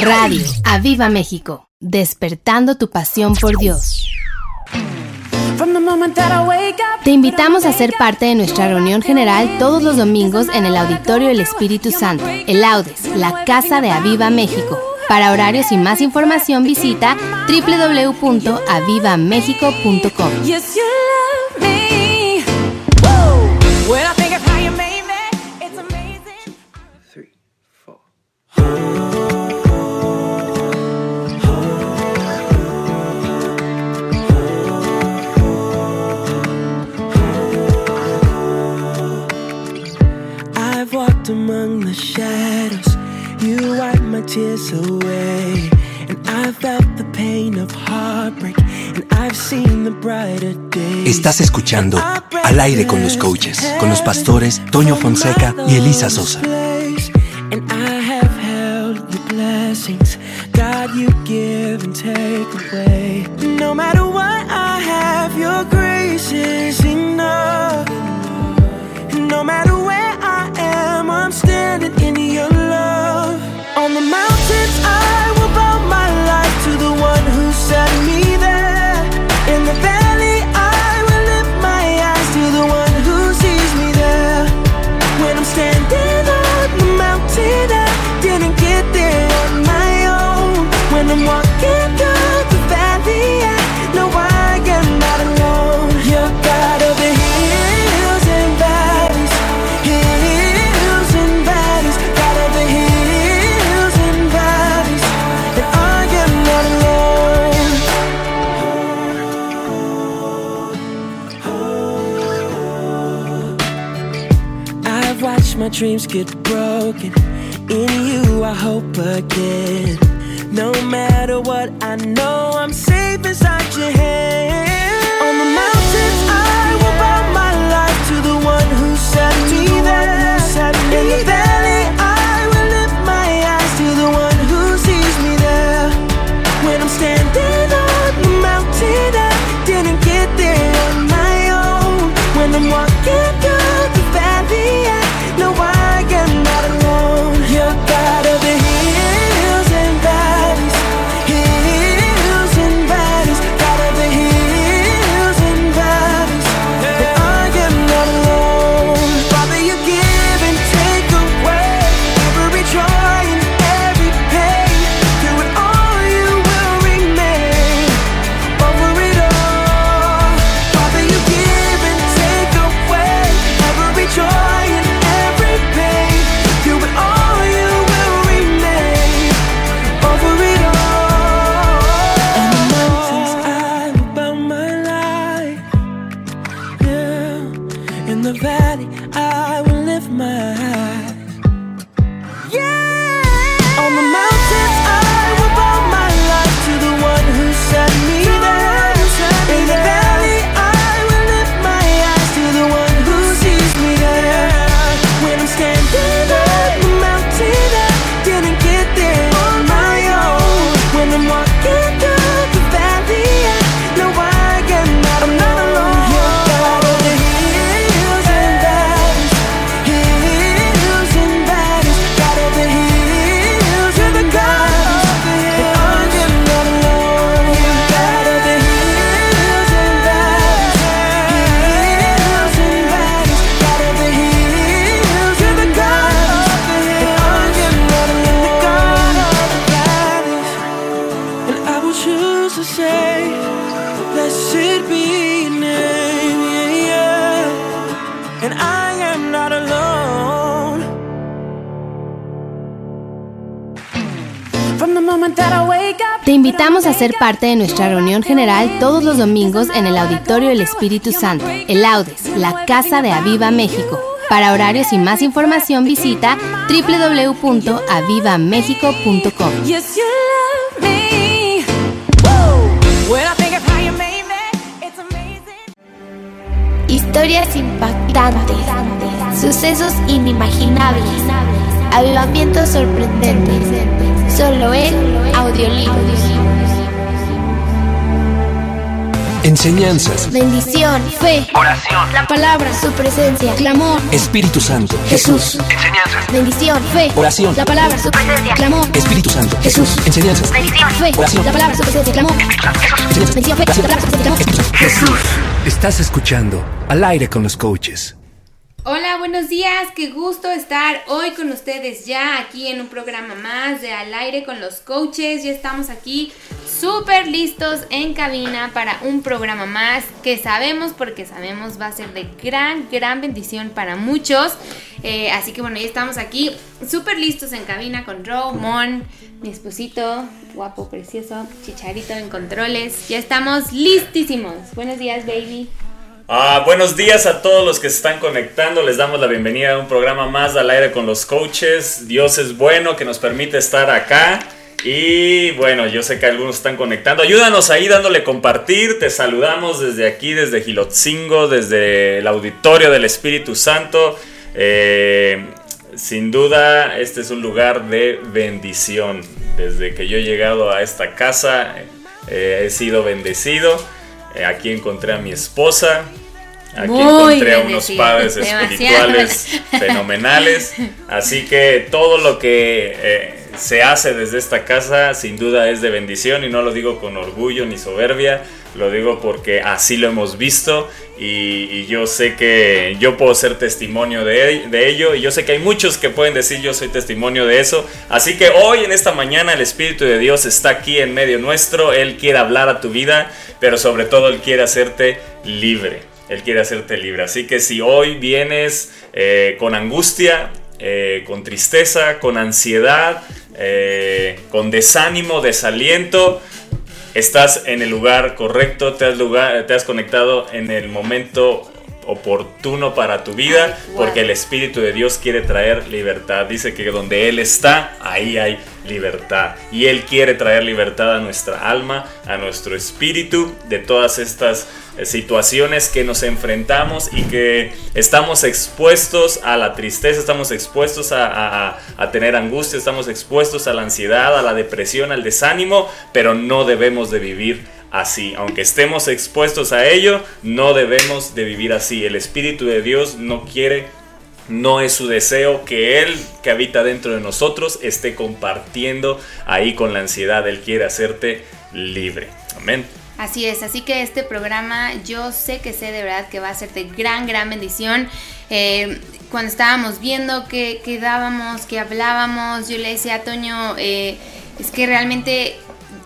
Radio Aviva México, despertando tu pasión por Dios. Te invitamos a ser parte de nuestra reunión general todos los domingos en el Auditorio del Espíritu Santo, el Audes, la Casa de Aviva México. Para horarios y más información visita www.avivamexico.com. Estás escuchando Al aire con los coaches, con los pastores Toño Fonseca y Elisa Sosa. blessings. God, you give and take away. No matter what I have, your grace is enough. No matter where I am, I'm standing in your love. On the mountains, I will bow my dreams get broken. In you, I hope again. No matter what I know, I'm safe inside your hand. On the mountains, I will bow my life to the one who set me there. Set me there. ser parte de nuestra reunión general todos los domingos en el Auditorio El Espíritu Santo, el Audes, la Casa de Aviva México. Para horarios y más información visita www.avivamexico.com. Historias impactantes, sucesos inimaginables, avivamientos sorprendentes. Solo en Audiolibros. Enseñanzas. Bendición, fe, Oración. la palabra, su presencia, clamor, Espíritu Santo. Jesús. Enseñanzas. Bendición, fe, Oración. la palabra, su presencia, clamor, Espíritu Santo. Jesús. Enseñanzas. Bendición. fe, Oración. la palabra, su presencia, clamor, bendición, fe, la palabra, su presencia, clamor, Espíritu Santo. Jesús. Estás escuchando Al aire con los coaches. Hola, buenos días, qué gusto estar hoy con ustedes ya aquí en un programa más de Al aire con los coaches. Ya estamos aquí súper listos en cabina para un programa más que sabemos, porque sabemos va a ser de gran, gran bendición para muchos. Eh, así que bueno, ya estamos aquí súper listos en cabina con Ro, Mon, mi esposito, guapo, precioso, chicharito en controles. Ya estamos listísimos. Buenos días, baby. Ah, buenos días a todos los que se están conectando. Les damos la bienvenida a un programa más al aire con los coaches. Dios es bueno que nos permite estar acá. Y bueno, yo sé que algunos están conectando. Ayúdanos ahí dándole compartir. Te saludamos desde aquí, desde Gilotzingo, desde el auditorio del Espíritu Santo. Eh, sin duda, este es un lugar de bendición. Desde que yo he llegado a esta casa, eh, he sido bendecido. Eh, aquí encontré a mi esposa. Aquí Muy encontré a unos padres Demasiado. espirituales fenomenales. Así que todo lo que se hace desde esta casa sin duda es de bendición y no lo digo con orgullo ni soberbia, lo digo porque así lo hemos visto y, y yo sé que yo puedo ser testimonio de, de ello y yo sé que hay muchos que pueden decir yo soy testimonio de eso. Así que hoy en esta mañana el Espíritu de Dios está aquí en medio nuestro, Él quiere hablar a tu vida, pero sobre todo Él quiere hacerte libre. Él quiere hacerte libre. Así que si hoy vienes eh, con angustia, eh, con tristeza, con ansiedad, eh, con desánimo, desaliento, estás en el lugar correcto, te has, te has conectado en el momento oportuno para tu vida, porque el Espíritu de Dios quiere traer libertad. Dice que donde Él está, ahí hay libertad. Y Él quiere traer libertad a nuestra alma, a nuestro espíritu, de todas estas eh, situaciones que nos enfrentamos y que estamos expuestos a la tristeza, estamos expuestos a, a- a tener angustia, estamos expuestos a la ansiedad, a la depresión, al desánimo, pero no debemos de vivir así. Aunque estemos expuestos a ello, no debemos de vivir así. El Espíritu de Dios no quiere no es su deseo que Él, que habita dentro de nosotros, esté compartiendo ahí con la ansiedad. Él quiere hacerte libre. Amén. Así es, así que este programa yo sé que sé de verdad que va a ser de gran, gran bendición. Eh, cuando estábamos viendo que, que dábamos, que hablábamos, yo le decía a Toño, eh, es que realmente,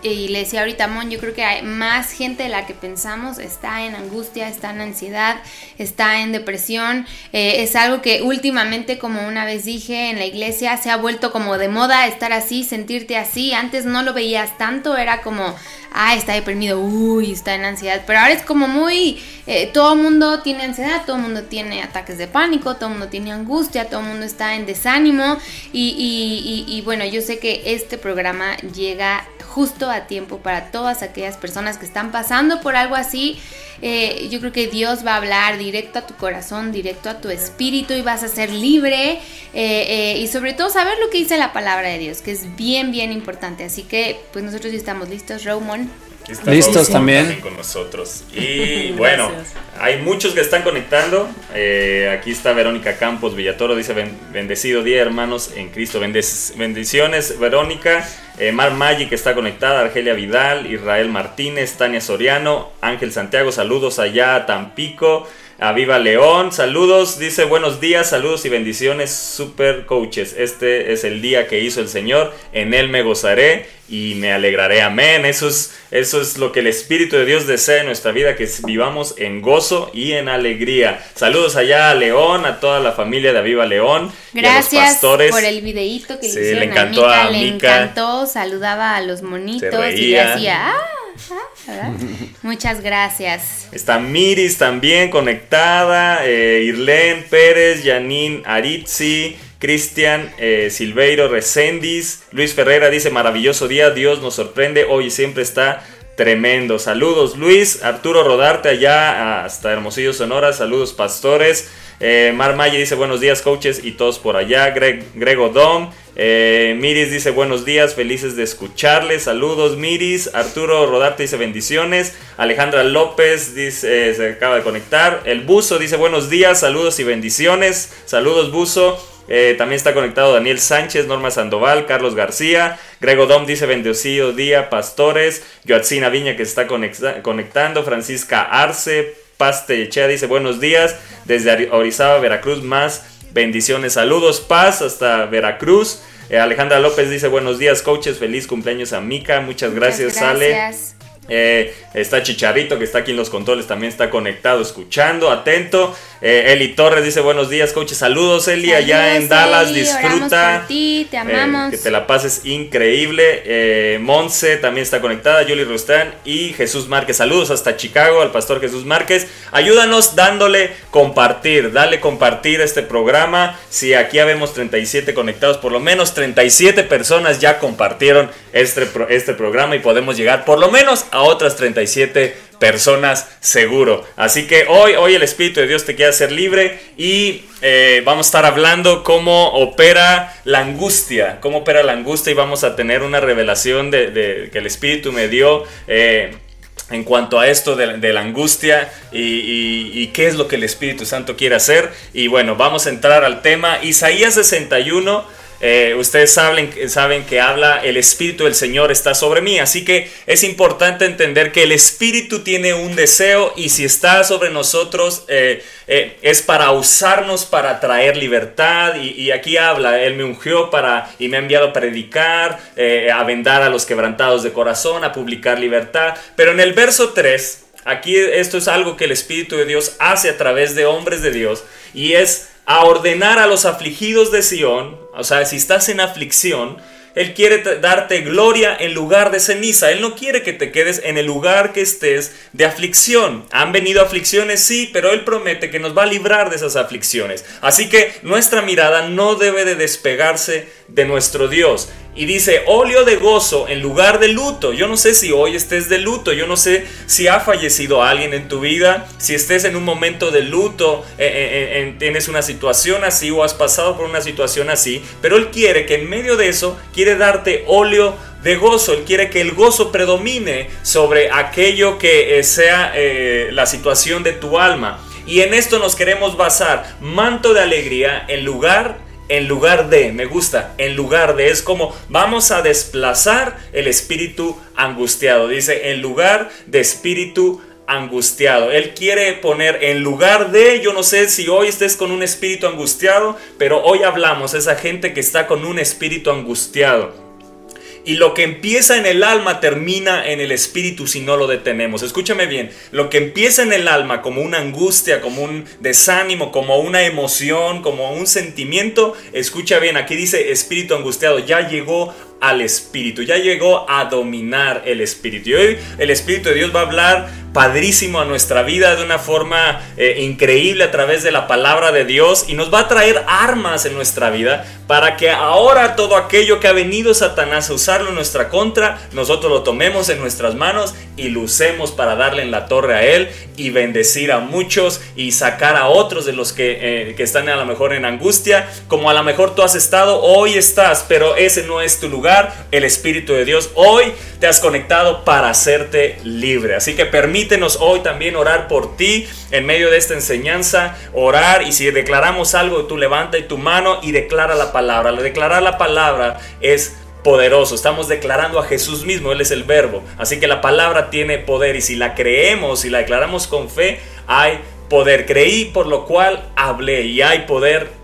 y le decía ahorita Mon, yo creo que hay más gente de la que pensamos está en angustia, está en ansiedad, está en depresión. Eh, es algo que últimamente, como una vez dije en la iglesia, se ha vuelto como de moda estar así, sentirte así. Antes no lo veías tanto, era como, ah, está deprimido, uy, está en ansiedad. Pero ahora es como muy, eh, todo mundo tiene ansiedad, todo mundo tiene ataques de pánico, todo mundo tiene angustia, todo mundo está en desánimo. Y- y bueno, yo sé que este programa llega justo a tiempo para todas aquellas personas que están pasando por algo así. Eh, yo creo que Dios va a hablar directo a tu corazón, directo a tu espíritu y vas a ser libre eh, eh, y sobre todo saber lo que dice la palabra de Dios, que es bien, bien importante. Así que pues nosotros ya estamos listos, Romon. Está Listos también. con nosotros. Y bueno, hay muchos que están conectando. Eh, aquí está Verónica Campos Villatoro, dice "Ben- bendecido día hermanos en Cristo. Bendes- bendiciones Verónica. Eh, Mar Maggi que está conectada, Argelia Vidal, Israel Martínez, Tania Soriano, Ángel Santiago, saludos allá a Tampico. A Viva León, saludos, dice buenos días, saludos y bendiciones, super coaches. Este es el día que hizo el Señor, en Él me gozaré y me alegraré. Amén. Eso es, eso es lo que el Espíritu de Dios desea en nuestra vida, que vivamos en gozo y en alegría. Saludos allá a León, a toda la familia de Aviva León. y a los Gracias pastores. por el videíto que Sí, le hicieron le encantó a a Mica, le Mica. encantó, saludaba a los monitos y le "Ah, ah", ¿verdad? Muchas gracias. Está Miris también conectada, eh, Pérez, Janine Aritzi, Cristian eh, Silveiro Recendis, Luis Ferreira dice maravilloso día, Dios nos sorprende, hoy y siempre está tremendo. Saludos Luis, Arturo Rodarte allá hasta Hermosillo Sonora, saludos pastores. Eh, Mar Maye dice buenos días coaches y todos por allá. Greg, Grego Dom, Eh, Miris dice buenos días, felices de escucharles. Saludos, Miris. Arturo Rodarte dice bendiciones. Alejandra López dice, eh, se acaba de conectar. El Buzo dice buenos días, saludos y bendiciones. Saludos, Buzo. Eh, también está conectado Daniel Sánchez, Norma Sandoval, Carlos García. Grego Dom dice bendecido día, pastores. Yoatzina Viña que está conectando. Francisca Arce. Paste Echea dice buenos días. Desde Orizaba, Veracruz, más bendiciones. Saludos, paz hasta Veracruz. Eh, Alejandra López dice buenos días, coaches. Feliz cumpleaños a Mica. Muchas gracias, gracias. Eh, está Chicharito, que está aquí en los controles, también está conectado, escuchando, atento. Eh, Eli Torres dice buenos días, coaches. Saludos, Eli, allá en Dallas. disfruta. te eh, amamos. que te la pases increíble. Monse también está conectada. Yuli Rustán y Jesús Márquez. Saludos hasta Chicago, al pastor Jesús Márquez. Ayúdanos dándole compartir. Dale compartir este programa. Si aquí habemos 37 conectados, por lo menos 37 personas ya compartieron este, este programa y podemos llegar por lo menos a otras 37 personas seguro. Así que hoy, hoy el Espíritu de Dios te quiere hacer libre y eh, vamos a estar hablando cómo opera la angustia, cómo opera la angustia y vamos a tener una revelación de, que el Espíritu me dio. Eh, en cuanto a esto de, la angustia y, qué es lo que el Espíritu Santo quiere hacer. Y bueno, vamos a entrar al tema. Isaías 61 eh, ustedes saben, saben que habla el Espíritu del Señor está sobre mí. Así que es importante entender que el Espíritu tiene un deseo y si está sobre nosotros eh, eh, es para usarnos para traer libertad. Y, aquí habla, Él me ungió para y me ha enviado a predicar, a vendar a los quebrantados de corazón, a publicar libertad. Pero en el verso 3, aquí esto es algo que el Espíritu de Dios hace a través de hombres de Dios y es a ordenar a los afligidos de Sión, o sea, si estás en aflicción, Él quiere darte gloria en lugar de ceniza. Él no quiere que te quedes en el lugar que estés de aflicción. Han venido aflicciones, sí, pero Él promete que nos va a librar de esas aflicciones. Así que nuestra mirada no debe de despegarse de nuestro Dios. Y dice, óleo de gozo en lugar de luto. Yo no sé si hoy estés de luto, yo no sé si ha fallecido alguien en tu vida, si estés en un momento de luto, eh, eh, eh, tienes una situación así o has pasado por una situación así, pero Él quiere que en medio de eso, quiere darte óleo de gozo. Él quiere que el gozo predomine sobre aquello que sea la situación de tu alma. Y en esto nos queremos basar, manto de alegría en lugar en lugar de, me gusta, en lugar de, es como vamos a desplazar el espíritu angustiado. Dice, en lugar de espíritu angustiado. Él quiere poner en lugar de, yo no sé si hoy estés con un espíritu angustiado, pero hoy hablamos, esa gente que está con un espíritu angustiado. Y lo que empieza en el alma termina en el espíritu si no lo detenemos. Escúchame bien, lo que empieza en el alma como una angustia, como un desánimo, como una emoción, como un sentimiento, escucha bien, aquí dice espíritu angustiado, ya llegó al espíritu, ya llegó a dominar el espíritu. Y hoy el espíritu de Dios va a hablar padrísimo a nuestra vida de una forma eh, increíble a través de la palabra de Dios y nos va a traer armas en nuestra vida para que ahora todo aquello que ha venido Satanás a usarlo en nuestra contra, nosotros lo tomemos en nuestras manos y lo usemos para darle en la torre a Él y bendecir a muchos y sacar a otros de los que, eh, que están a lo mejor en angustia, como a lo mejor tú has estado, hoy estás, pero ese no es tu lugar, el Espíritu de Dios hoy te has conectado para hacerte libre. Así que permítenos hoy también orar por ti en medio de esta enseñanza, orar y si declaramos algo, tú levanta tu mano y declara la palabra. Declarar la palabra es poderoso. Estamos declarando a Jesús mismo, Él es el verbo. Así que la palabra tiene poder y si la creemos y la declaramos con fe, hay poder. Creí por lo cual hablé y hay poder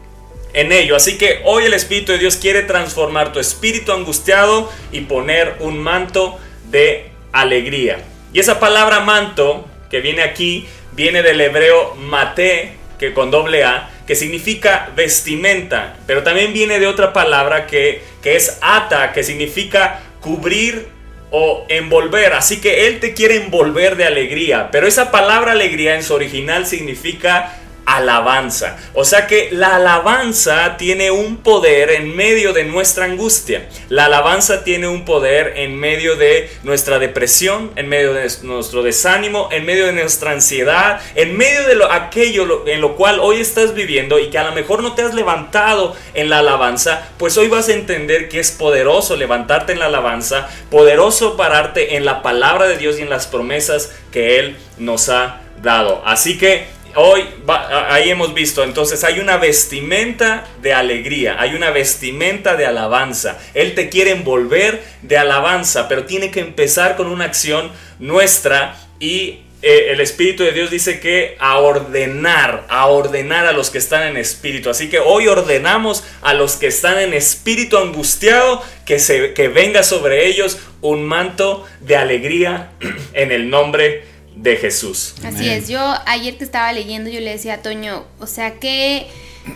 en ello. Así que hoy el Espíritu de Dios quiere transformar tu espíritu angustiado y poner un manto de alegría. Y esa palabra manto que viene aquí viene del hebreo mate, que con doble A, que significa vestimenta, pero también viene de otra palabra que, que es ata, que significa cubrir o envolver. Así que Él te quiere envolver de alegría, pero esa palabra alegría en su original significa alabanza. O sea que la alabanza tiene un poder en medio de nuestra angustia. La alabanza tiene un poder en medio de nuestra depresión, en medio de nuestro desánimo, en medio de nuestra ansiedad, en medio de lo, aquello en lo cual hoy estás viviendo y que a lo mejor no te has levantado en la alabanza, pues hoy vas a entender que es poderoso levantarte en la alabanza, poderoso pararte en la palabra de Dios y en las promesas que Él nos ha dado. Así que hoy ahí hemos visto, entonces hay una vestimenta de alegría, hay una vestimenta de alabanza. Él te quiere envolver de alabanza, pero tiene que empezar con una acción nuestra y eh, el Espíritu de Dios dice que a ordenar, a ordenar a los que están en espíritu. Así que hoy ordenamos a los que están en espíritu angustiado que, se, que venga sobre ellos un manto de alegría en el nombre de de Jesús. Así es, yo ayer que estaba leyendo yo le decía a Toño, o sea que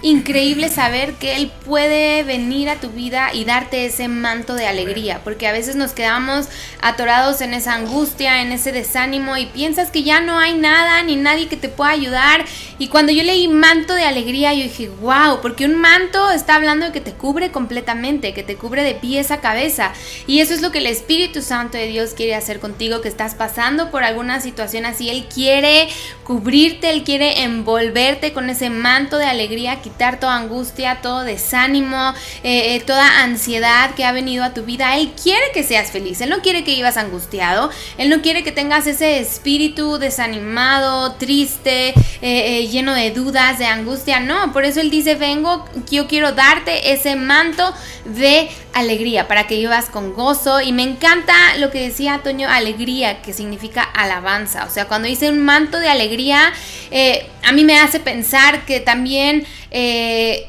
increíble saber que Él puede venir a tu vida y darte ese manto de alegría, porque a veces nos quedamos atorados en esa angustia, en ese desánimo y piensas que ya no hay nada ni nadie que te pueda ayudar. Y cuando yo leí manto de alegría, yo dije, wow, porque un manto está hablando de que te cubre completamente, que te cubre de pies a cabeza. Y eso es lo que el Espíritu Santo de Dios quiere hacer contigo, que estás pasando por alguna situación así. Él quiere cubrirte, Él quiere envolverte con ese manto de alegría quitar toda angustia, todo desánimo, eh, eh, toda ansiedad que ha venido a tu vida. Él quiere que seas feliz, Él no quiere que vivas angustiado, Él no quiere que tengas ese espíritu desanimado, triste, eh, lleno de dudas, de angustia. No, por eso Él dice, vengo, yo quiero darte ese manto de alegría para que vivas con gozo. Y me encanta lo que decía Toño, alegría, que significa alabanza. O sea, cuando dice un manto de alegría, a mí me hace pensar que también eh,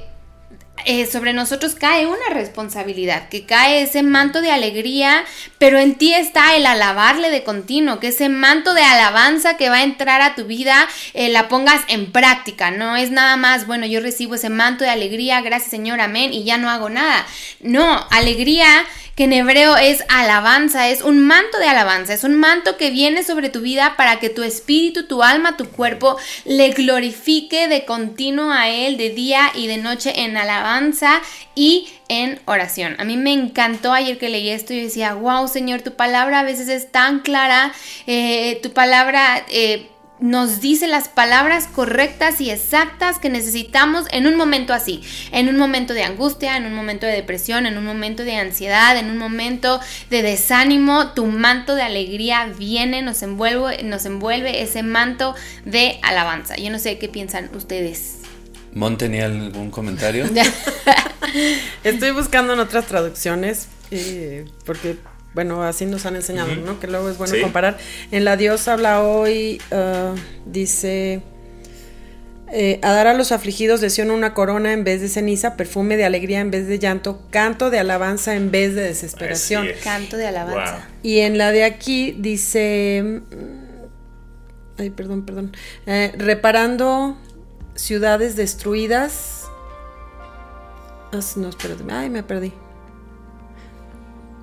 eh, sobre nosotros cae una responsabilidad, que cae ese manto de alegría, pero en ti está el alabarle de continuo, que ese manto de alabanza que va a entrar a tu vida eh, la pongas en práctica, no es nada más, bueno, yo recibo ese manto de alegría, gracias Señor, amén, y ya no hago nada. No, alegría que en hebreo es alabanza, es un manto de alabanza, es un manto que viene sobre tu vida para que tu espíritu, tu alma, tu cuerpo le glorifique de continuo a Él de día y de noche en alabanza y en oración. A mí me encantó ayer que leí esto y decía, wow Señor, tu palabra a veces es tan clara, eh, tu palabra... Eh, nos dice las palabras correctas y exactas que necesitamos en un momento así, en un momento de angustia, en un momento de depresión, en un momento de ansiedad, en un momento de desánimo, tu manto de alegría viene, nos envuelve, nos envuelve ese manto de alabanza. Yo no sé qué piensan ustedes. Mon tenía algún comentario. Estoy buscando en otras traducciones eh, porque bueno, así nos han enseñado, ¿no? Que luego es bueno comparar. En la Dios habla hoy, uh, dice, eh, a dar a los afligidos de Sion una corona en vez de ceniza, perfume de alegría en vez de llanto, canto de alabanza en vez de desesperación. Canto de alabanza. Y en la de aquí dice, mm, ay, perdón, perdón, eh, reparando ciudades destruidas. Ah, no, espérate, ay, me perdí.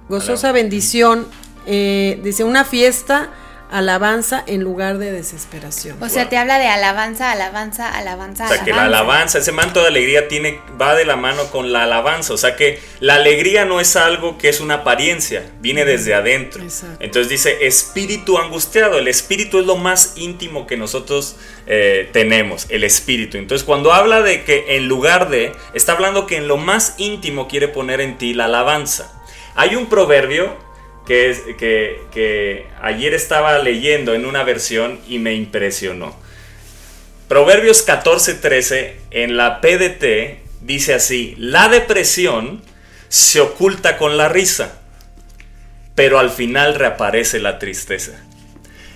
Gozosa bendición. Eh, dice, una fiesta, alabanza en lugar de desesperación. O sea, te habla de alabanza, alabanza, alabanza. O sea, que la alabanza, ese manto de alegría tiene, va de la mano con la alabanza. O sea, que la alegría no es algo que es una apariencia, viene desde adentro. Entonces dice, espíritu angustiado. El espíritu es lo más íntimo que nosotros eh, tenemos, el espíritu. Entonces, cuando habla de que en lugar de, está hablando que en lo más íntimo quiere poner en ti la alabanza. Hay un proverbio que, que, ayer estaba leyendo en una versión y me impresionó. Proverbios 14:13 en la PDT dice así, la depresión se oculta con la risa, pero al final reaparece la tristeza.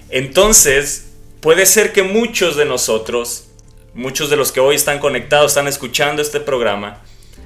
Entonces, puede ser que muchos de nosotros, muchos de los que hoy están conectados, están escuchando este programa,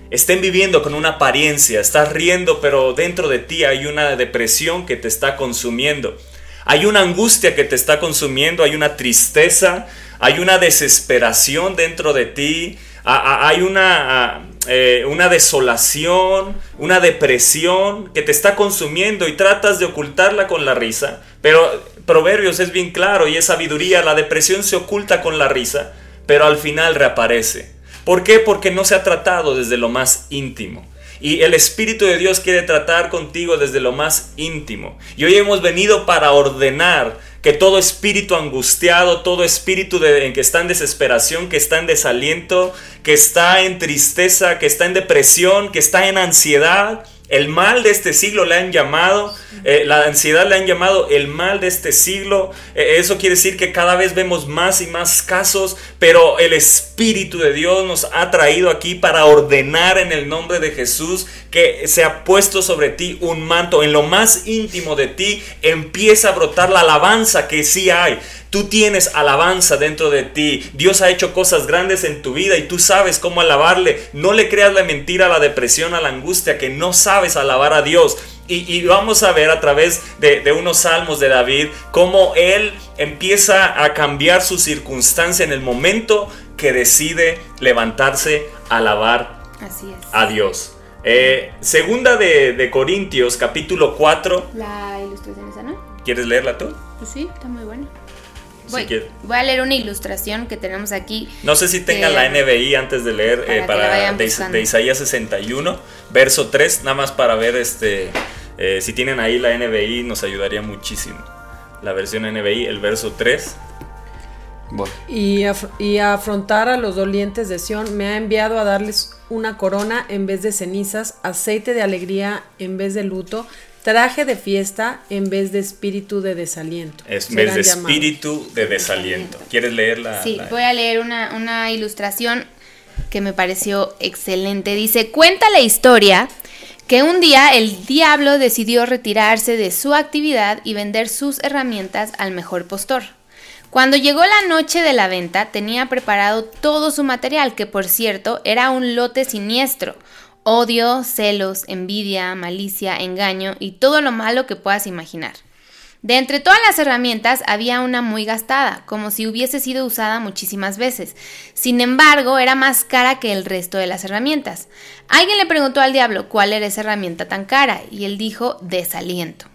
estén viviendo con una apariencia, estás riendo, pero dentro de ti hay una depresión que te está consumiendo. Hay una angustia que te está consumiendo, hay una tristeza, hay una desesperación dentro de ti, hay una, eh, una desolación, una depresión que te está consumiendo y tratas de ocultarla con la risa. Pero Proverbios es bien claro y es sabiduría, la depresión se oculta con la risa, pero al final reaparece. ¿Por qué? Porque no se ha tratado desde lo más íntimo. Y el Espíritu de Dios quiere tratar contigo desde lo más íntimo. Y hoy hemos venido para ordenar que todo espíritu angustiado, todo espíritu en que está en desesperación, que está en desaliento, que está en tristeza, que está en depresión, que está en ansiedad, el mal de este siglo le han llamado, eh, la ansiedad le han llamado el mal de este siglo. Eh, eso quiere decir que cada vez vemos más y más casos, pero el Espíritu de Dios nos ha traído aquí para ordenar en el nombre de Jesús que se ha puesto sobre ti un manto. En lo más íntimo de ti empieza a brotar la alabanza que sí hay. Tú tienes alabanza dentro de ti. Dios ha hecho cosas grandes en tu vida y tú sabes cómo alabarle. No le creas la mentira a la depresión, a la angustia, que no sabes alabar a Dios. Y, vamos a ver a través de, de, unos salmos de David cómo él empieza a cambiar su circunstancia en el momento que decide levantarse a alabar a Dios. Eh, segunda de, de, Corintios, capítulo 4. La ilustración esa, ¿no? ¿Quieres leerla tú? Pues sí, está muy buena. Voy, voy, a leer una ilustración que tenemos aquí. No sé si tengan la NBI antes de leer para, eh, de, Isaías 61, verso 3, nada más para ver este eh, si tienen ahí la NBI nos ayudaría muchísimo. La versión NBI, el verso 3. Y, y afrontar a los dolientes de Sión me ha enviado a darles una corona en vez de cenizas, aceite de alegría en vez de luto, Traje de fiesta en vez de espíritu de desaliento. Es, en vez de espíritu de desaliento. ¿Quieres leerla? Sí, voy a leer una, una ilustración que me pareció excelente. Dice, cuenta la historia que un día el diablo decidió retirarse de su actividad y vender sus herramientas al mejor postor. Cuando llegó la noche de la venta tenía preparado todo su material, que por cierto era un lote siniestro, odio, celos, envidia, malicia, engaño y todo lo malo que puedas imaginar. De entre todas las herramientas había una muy gastada, como si hubiese sido usada muchísimas veces. Sin embargo, era más cara que el resto de las herramientas. Alguien le preguntó al diablo cuál era esa herramienta tan cara, y él dijo desaliento.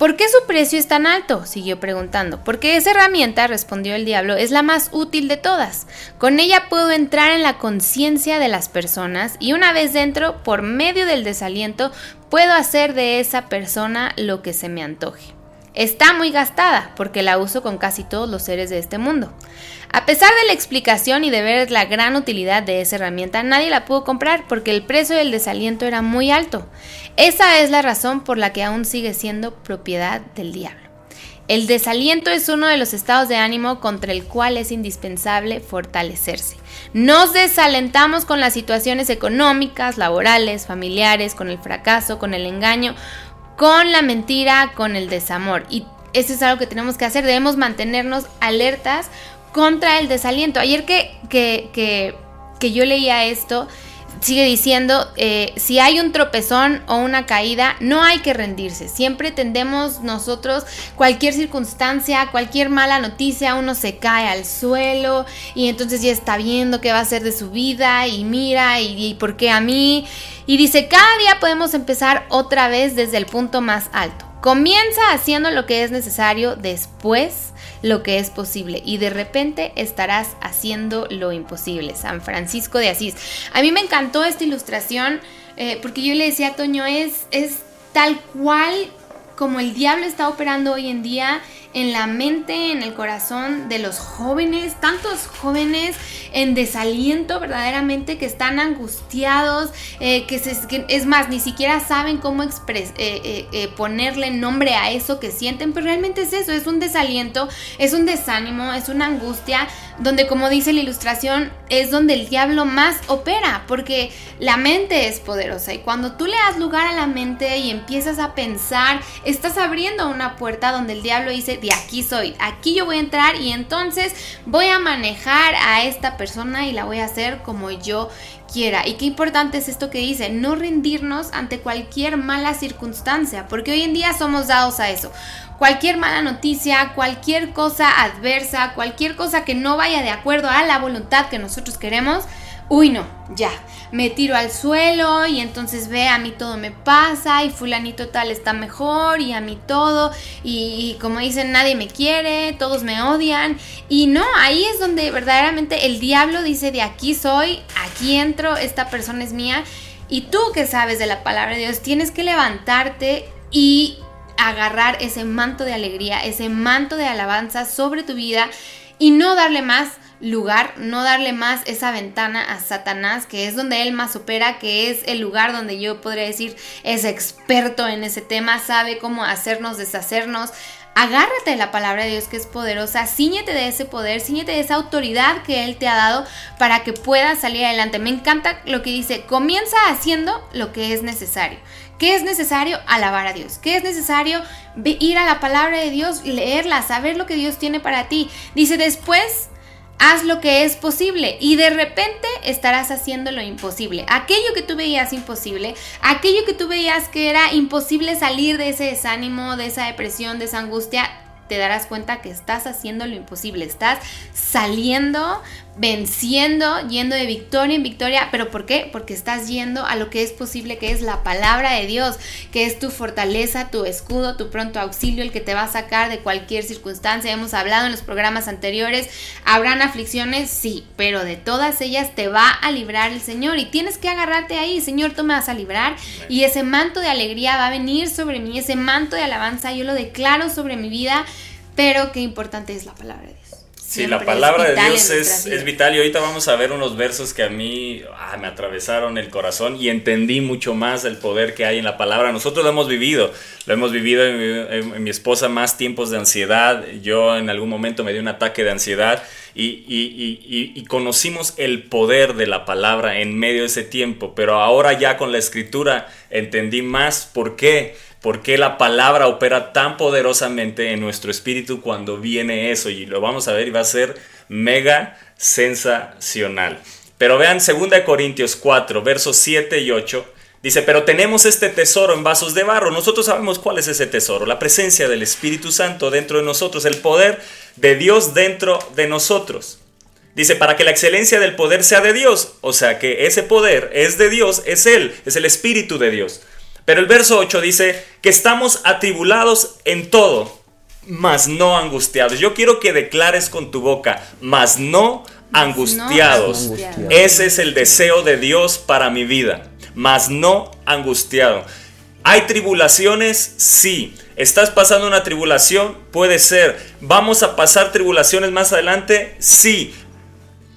¿Por qué su precio es tan alto? siguió preguntando. Porque esa herramienta, respondió el diablo, es la más útil de todas. Con ella puedo entrar en la conciencia de las personas y una vez dentro, por medio del desaliento, puedo hacer de esa persona lo que se me antoje. Está muy gastada porque la uso con casi todos los seres de este mundo. A pesar de la explicación y de ver la gran utilidad de esa herramienta, nadie la pudo comprar porque el precio del desaliento era muy alto. Esa es la razón por la que aún sigue siendo propiedad del diablo. El desaliento es uno de los estados de ánimo contra el cual es indispensable fortalecerse. Nos desalentamos con las situaciones económicas, laborales, familiares, con el fracaso, con el engaño, con la mentira, con el desamor. Y eso es algo que tenemos que hacer. Debemos mantenernos alertas contra el desaliento. Ayer que, que, que, yo leía esto, sigue diciendo, eh, si hay un tropezón o una caída, no hay que rendirse. Siempre tendemos nosotros, cualquier circunstancia, cualquier mala noticia, uno se cae al suelo y entonces ya está viendo qué va a hacer de su vida y mira y, y por qué a mí. Y dice, cada día podemos empezar otra vez desde el punto más alto. Comienza haciendo lo que es necesario, después lo que es posible y de repente estarás haciendo lo imposible. San Francisco de Asís. A mí me encantó esta ilustración eh, porque yo le decía a Toño, es, es tal cual como el diablo está operando hoy en día en la mente, en el corazón de los jóvenes, tantos jóvenes en desaliento verdaderamente que están angustiados, eh, que, es más, ni siquiera saben cómo expres, eh, eh, ponerle nombre a eso que sienten, pero realmente es eso, es un desaliento, es un desánimo, es una angustia, donde como dice la ilustración, es donde el diablo más opera, porque la mente es poderosa y cuando tú le das lugar a la mente y empiezas a pensar, estás abriendo una puerta donde el diablo dice, de aquí soy, aquí yo voy a entrar y entonces voy a manejar a esta persona y la voy a hacer como yo quiera. Y qué importante es esto que dice, no rendirnos ante cualquier mala circunstancia, porque hoy en día somos dados a eso. Cualquier mala noticia, cualquier cosa adversa, cualquier cosa que no vaya de acuerdo a la voluntad que nosotros queremos, uy no, ya, me tiro al suelo y entonces ve, a mí todo me pasa y fulanito tal está mejor y a mí todo. Y, como dicen, nadie me quiere, todos me odian. Y no, ahí es donde verdaderamente el diablo dice, de aquí soy, aquí entro, esta persona es mía y tú que sabes de la palabra de Dios tienes que levantarte y agarrar ese manto de alegría, ese manto de alabanza sobre tu vida y no darle más lugar, no darle más esa ventana a Satanás, que es donde él más opera, que es el lugar donde yo podría decir es experto en ese tema, sabe cómo hacernos, deshacernos. Agárrate de la palabra de Dios que es poderosa, ciñete de ese poder, ciñete de esa autoridad que Él te ha dado para que puedas salir adelante. Me encanta lo que dice, comienza haciendo lo que es necesario. ¿Qué es necesario? Alabar a Dios. ¿Qué es necesario? Ir a la palabra de Dios, leerla, saber lo que Dios tiene para ti. Dice después, haz lo que es posible y de repente estarás haciendo lo imposible. Aquello que tú veías imposible, aquello que tú veías que era imposible salir de ese desánimo, de esa depresión, de esa angustia, te darás cuenta que estás haciendo lo imposible, estás saliendo venciendo, yendo de victoria en victoria. ¿Pero por qué? Porque estás yendo a lo que es posible, que es la palabra de Dios, que es tu fortaleza, tu escudo, tu pronto auxilio, el que te va a sacar de cualquier circunstancia. Hemos hablado en los programas anteriores, habrán aflicciones, sí, pero de todas ellas te va a librar el Señor y tienes que agarrarte ahí, Señor, tú me vas a librar y ese manto de alegría va a venir sobre mí, ese manto de alabanza, yo lo declaro sobre mi vida, pero qué importante es la palabra de Dios. Sí, la palabra de Dios es, vital y ahorita vamos a ver unos versos que a mí ah, me atravesaron el corazón y entendí mucho más el poder que hay en la palabra. Nosotros lo hemos vivido, lo hemos vivido en, mi esposa más tiempos de ansiedad. Yo en algún momento me di un ataque de ansiedad y, y conocimos el poder de la palabra en medio de ese tiempo, pero ahora ya con la escritura entendí más por qué por qué la palabra opera tan poderosamente en nuestro espíritu cuando viene eso. Y lo vamos a ver y va a ser mega sensacional. Pero vean 2 Corintios 4, versos 7 y 8. Dice, pero tenemos este tesoro en vasos de barro. Nosotros sabemos cuál es ese tesoro. La presencia del Espíritu Santo dentro de nosotros. El poder de Dios dentro de nosotros. Dice, para que la excelencia del poder sea de Dios. O sea que ese poder es de Dios, es Él, es el Espíritu de Dios. Pero el verso 8 dice que estamos atribulados en todo, mas no angustiados. Yo quiero que declares con tu boca, mas no angustiados. Ese es el deseo de Dios para mi vida, mas no angustiado. ¿Hay tribulaciones? Sí. ¿Estás pasando una tribulación? Puede ser. ¿Vamos a pasar tribulaciones más adelante? Sí.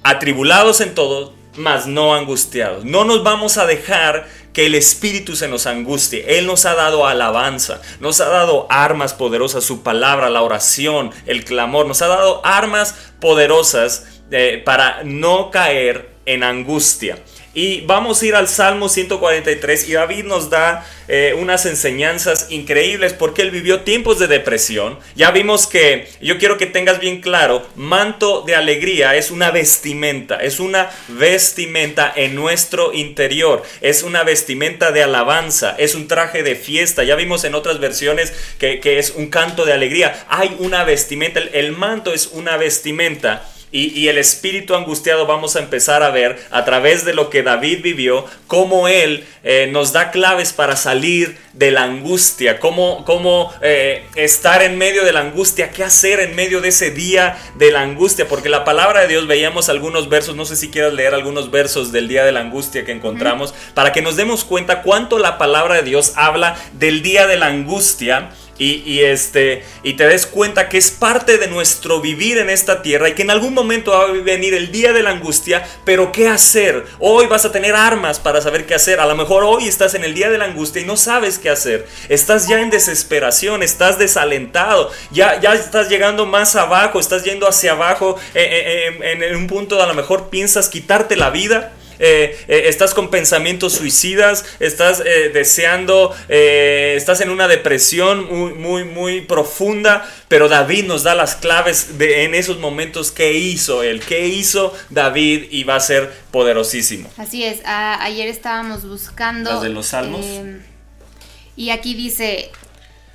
Atribulados en todo, mas no angustiados. No nos vamos a dejar que el Espíritu se nos angustie. Él nos ha dado alabanza, nos ha dado armas poderosas, su palabra, la oración, el clamor, nos ha dado armas poderosas eh, para no caer en angustia. Y vamos a ir al Salmo 143 y David nos da eh, unas enseñanzas increíbles porque él vivió tiempos de depresión. Ya vimos que, yo quiero que tengas bien claro, manto de alegría es una vestimenta, es una vestimenta en nuestro interior, es una vestimenta de alabanza, es un traje de fiesta. Ya vimos en otras versiones que, es un canto de alegría. Hay una vestimenta, el manto es una vestimenta y, el espíritu angustiado vamos a empezar a ver a través de lo que David vivió, cómo él eh, nos da claves para salir de la angustia, cómo, cómo eh, estar en medio de la angustia, qué hacer en medio de ese día de la angustia, porque la palabra de Dios, veíamos algunos versos, no sé si quieras leer algunos versos del día de la angustia que encontramos, para que nos demos cuenta cuánto la palabra de Dios habla del día de la angustia y, este, y te des cuenta que es parte de nuestro vivir en esta tierra y que en algún momento va a venir el día de la angustia, pero ¿qué hacer? Hoy vas a tener armas para saber qué hacer. A lo mejor hoy estás en el día de la angustia y no sabes qué hacer. Estás ya en desesperación, estás desalentado, ya, ya estás llegando más abajo, estás yendo hacia abajo, eh, eh, en, en un punto a lo mejor piensas quitarte la vida. Eh, eh, estás con pensamientos suicidas, estás eh, deseando, estás en una depresión muy, muy, muy profunda, pero David nos da las claves de en esos momentos qué hizo él, qué hizo David y va a ser poderosísimo. Así es, ayer estábamos buscando... Las de los salmos. y aquí dice,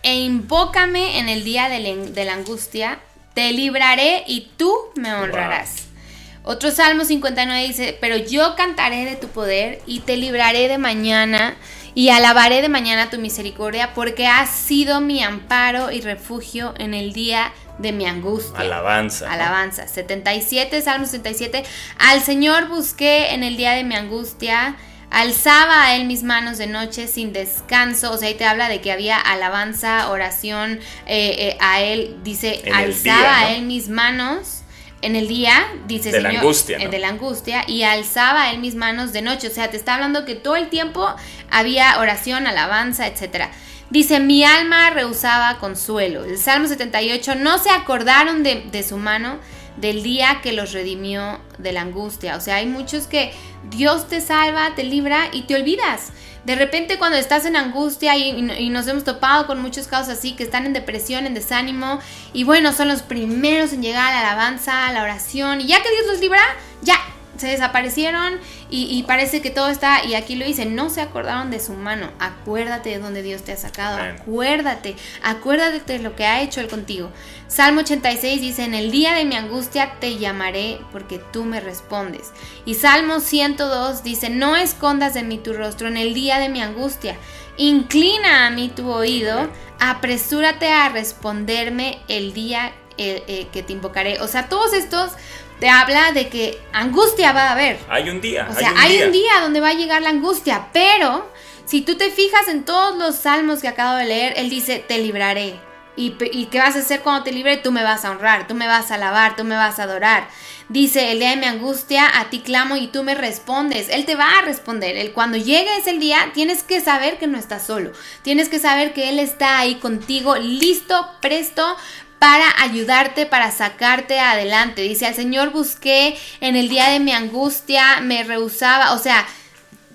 e invócame en el día de la angustia, te libraré y tú me honrarás. Otro Salmo 59 dice, pero yo cantaré de tu poder y te libraré de mañana y alabaré de mañana tu misericordia porque has sido mi amparo y refugio en el día de mi angustia. Alabanza. Alabanza. 77, Salmo 77. Al Señor busqué en el día de mi angustia. Alzaba a él mis manos de noche sin descanso. O sea, ahí te habla de que había alabanza, oración eh, eh, a él. Dice, alzaba a él mis manos en el día, dice de la angustia, de la angustia, y alzaba él mis manos de noche. O sea, te está hablando que todo el tiempo había oración, alabanza, etcétera. Dice, mi alma rehusaba consuelo. El Salmo 78, no se acordaron de, de su mano del día que los redimió de la angustia. O sea, hay muchos que Dios te salva, te libra y te olvidas. De repente cuando estás en angustia y, nos hemos topado con muchos casos así, que están en depresión, en desánimo, y bueno, son los primeros en llegar a la alabanza, a la oración, y ya que Dios los libra, ya se desaparecieron y, parece que todo está, y aquí lo dice, no se acordaron de su mano, acuérdate de donde Dios te ha sacado, acuérdate, acuérdate de lo que ha hecho Él contigo. Salmo 86 dice, en el día de mi angustia te llamaré porque tú me respondes. Y Salmo 102 dice, no escondas de mí tu rostro en el día de mi angustia, inclina a mí tu oído, apresúrate a responderme el día eh, eh, que te invocaré. O sea, todos estos te habla de que angustia va a haber. Hay un día. O sea, hay un, día. donde va a llegar la angustia, pero si tú te fijas en todos los salmos que acabo de leer, él dice, te libraré. ¿Y, ¿Y, qué vas a hacer cuando te libre? Tú me vas a honrar, tú me vas a alabar, tú me vas a adorar. Dice, el día de mi angustia, a ti clamo y tú me respondes. Él te va a responder. Él, cuando llegue ese día, tienes que saber que no estás solo. Tienes que saber que Él está ahí contigo, listo, presto para ayudarte, para sacarte adelante. Dice, al Señor busqué en el día de mi angustia, me rehusaba, o sea,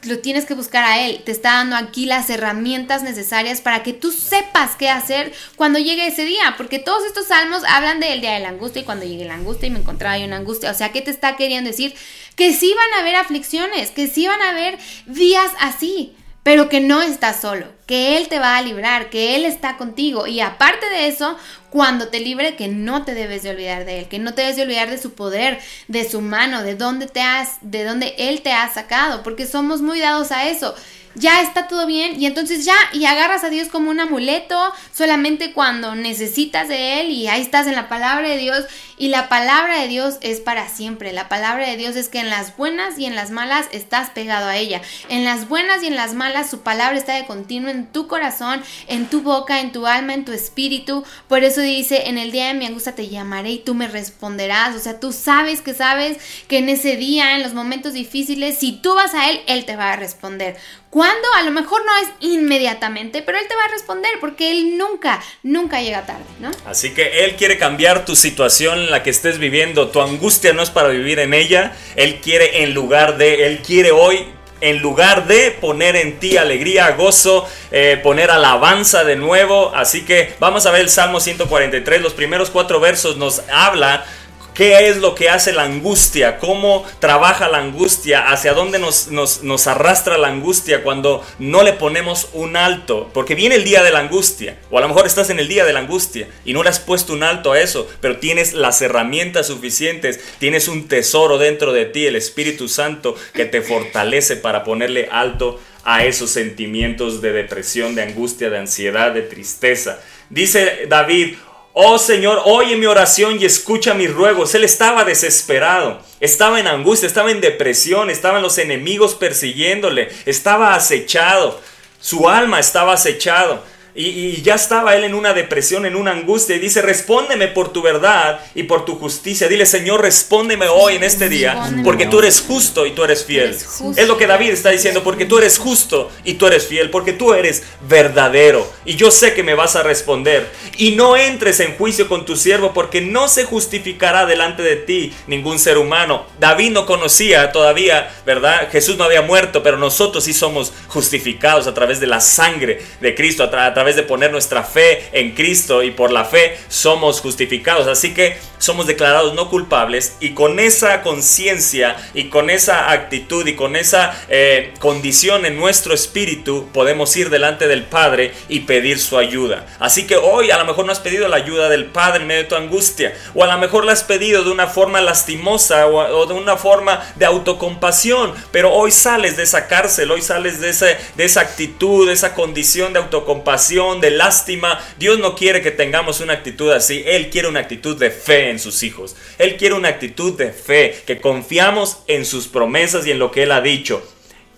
lo tienes que buscar a Él. Te está dando aquí las herramientas necesarias para que tú sepas qué hacer cuando llegue ese día. Porque todos estos salmos hablan del día de la angustia y cuando llegue la angustia y me encontraba ahí una angustia. O sea, ¿qué te está queriendo decir? Que sí van a haber aflicciones, que sí van a haber días así pero que no estás solo, que Él te va a librar, que Él está contigo. Y aparte de eso, cuando te libre, que no te debes de olvidar de Él, que no te debes de olvidar de su poder, de su mano, de dónde te has, de dónde Él te ha sacado, porque somos muy dados a eso ya está todo bien y entonces ya y agarras a Dios como un amuleto solamente cuando necesitas de Él y ahí estás en la palabra de Dios y la palabra de Dios es para siempre. La palabra de Dios es que en las buenas y en las malas estás pegado a ella. En las buenas y en las malas su palabra está de continuo en tu corazón, en tu boca, en tu alma, en tu espíritu. Por eso dice, en el día de mi angustia te llamaré y tú me responderás. O sea, tú sabes que sabes que en ese día, en los momentos difíciles, si tú vas a Él, Él te va a responder. ¿Cuándo? A lo mejor no es inmediatamente, pero Él te va a responder porque Él nunca, nunca llega tarde, ¿no? Así que Él quiere cambiar tu situación en la que estés viviendo. Tu angustia no es para vivir en ella. Él quiere en lugar de, Él quiere hoy en lugar de poner en ti alegría, gozo, eh, poner alabanza de nuevo. Así que vamos a ver el Salmo 143. Los primeros cuatro versos nos habla ¿Qué es lo que hace la angustia? ¿Cómo trabaja la angustia? ¿Hacia dónde nos, nos, arrastra la angustia cuando no le ponemos un alto? Porque viene el día de la angustia. O a lo mejor estás en el día de la angustia y no le has puesto un alto a eso, pero tienes las herramientas suficientes, tienes un tesoro dentro de ti, el Espíritu Santo, que te fortalece para ponerle alto a esos sentimientos de depresión, de angustia, de ansiedad, de tristeza. Dice David, Oh Señor, oye mi oración y escucha mis ruegos. Él estaba desesperado, estaba en angustia, estaba en depresión, estaban los enemigos persiguiéndole, estaba acechado, su alma estaba acechado. Y, ya estaba él en una depresión, en una angustia. Y dice, respóndeme por tu verdad y por tu justicia. Dile, Señor, respóndeme hoy en este día, porque tú eres justo y tú eres fiel. Es lo que David está diciendo, porque tú eres justo y tú eres fiel, porque tú eres verdadero. Y yo sé que me vas a responder. Y no entres en juicio con tu siervo, porque no se justificará delante de ti ningún ser humano. David no conocía todavía, ¿verdad? Jesús no había muerto, pero nosotros sí somos justificados a través de la sangre de Cristo, a, través través de poner nuestra fe en Cristo y por la fe somos justificados. Así que somos declarados no culpables y con esa conciencia y con esa actitud y con esa eh, condición en nuestro espíritu podemos ir delante del Padre y pedir su ayuda. Así que hoy a lo mejor no has pedido la ayuda del Padre en medio de tu angustia o a lo mejor la has pedido de una forma lastimosa o, de una forma de autocompasión, pero hoy sales de esa cárcel, hoy sales de, ese, de esa actitud, de esa condición de autocompasión, de lástima. Dios no quiere que tengamos una actitud así, Él quiere una actitud de fe en sus hijos. Él quiere una actitud de fe, que confiamos en sus promesas y en lo que Él ha dicho.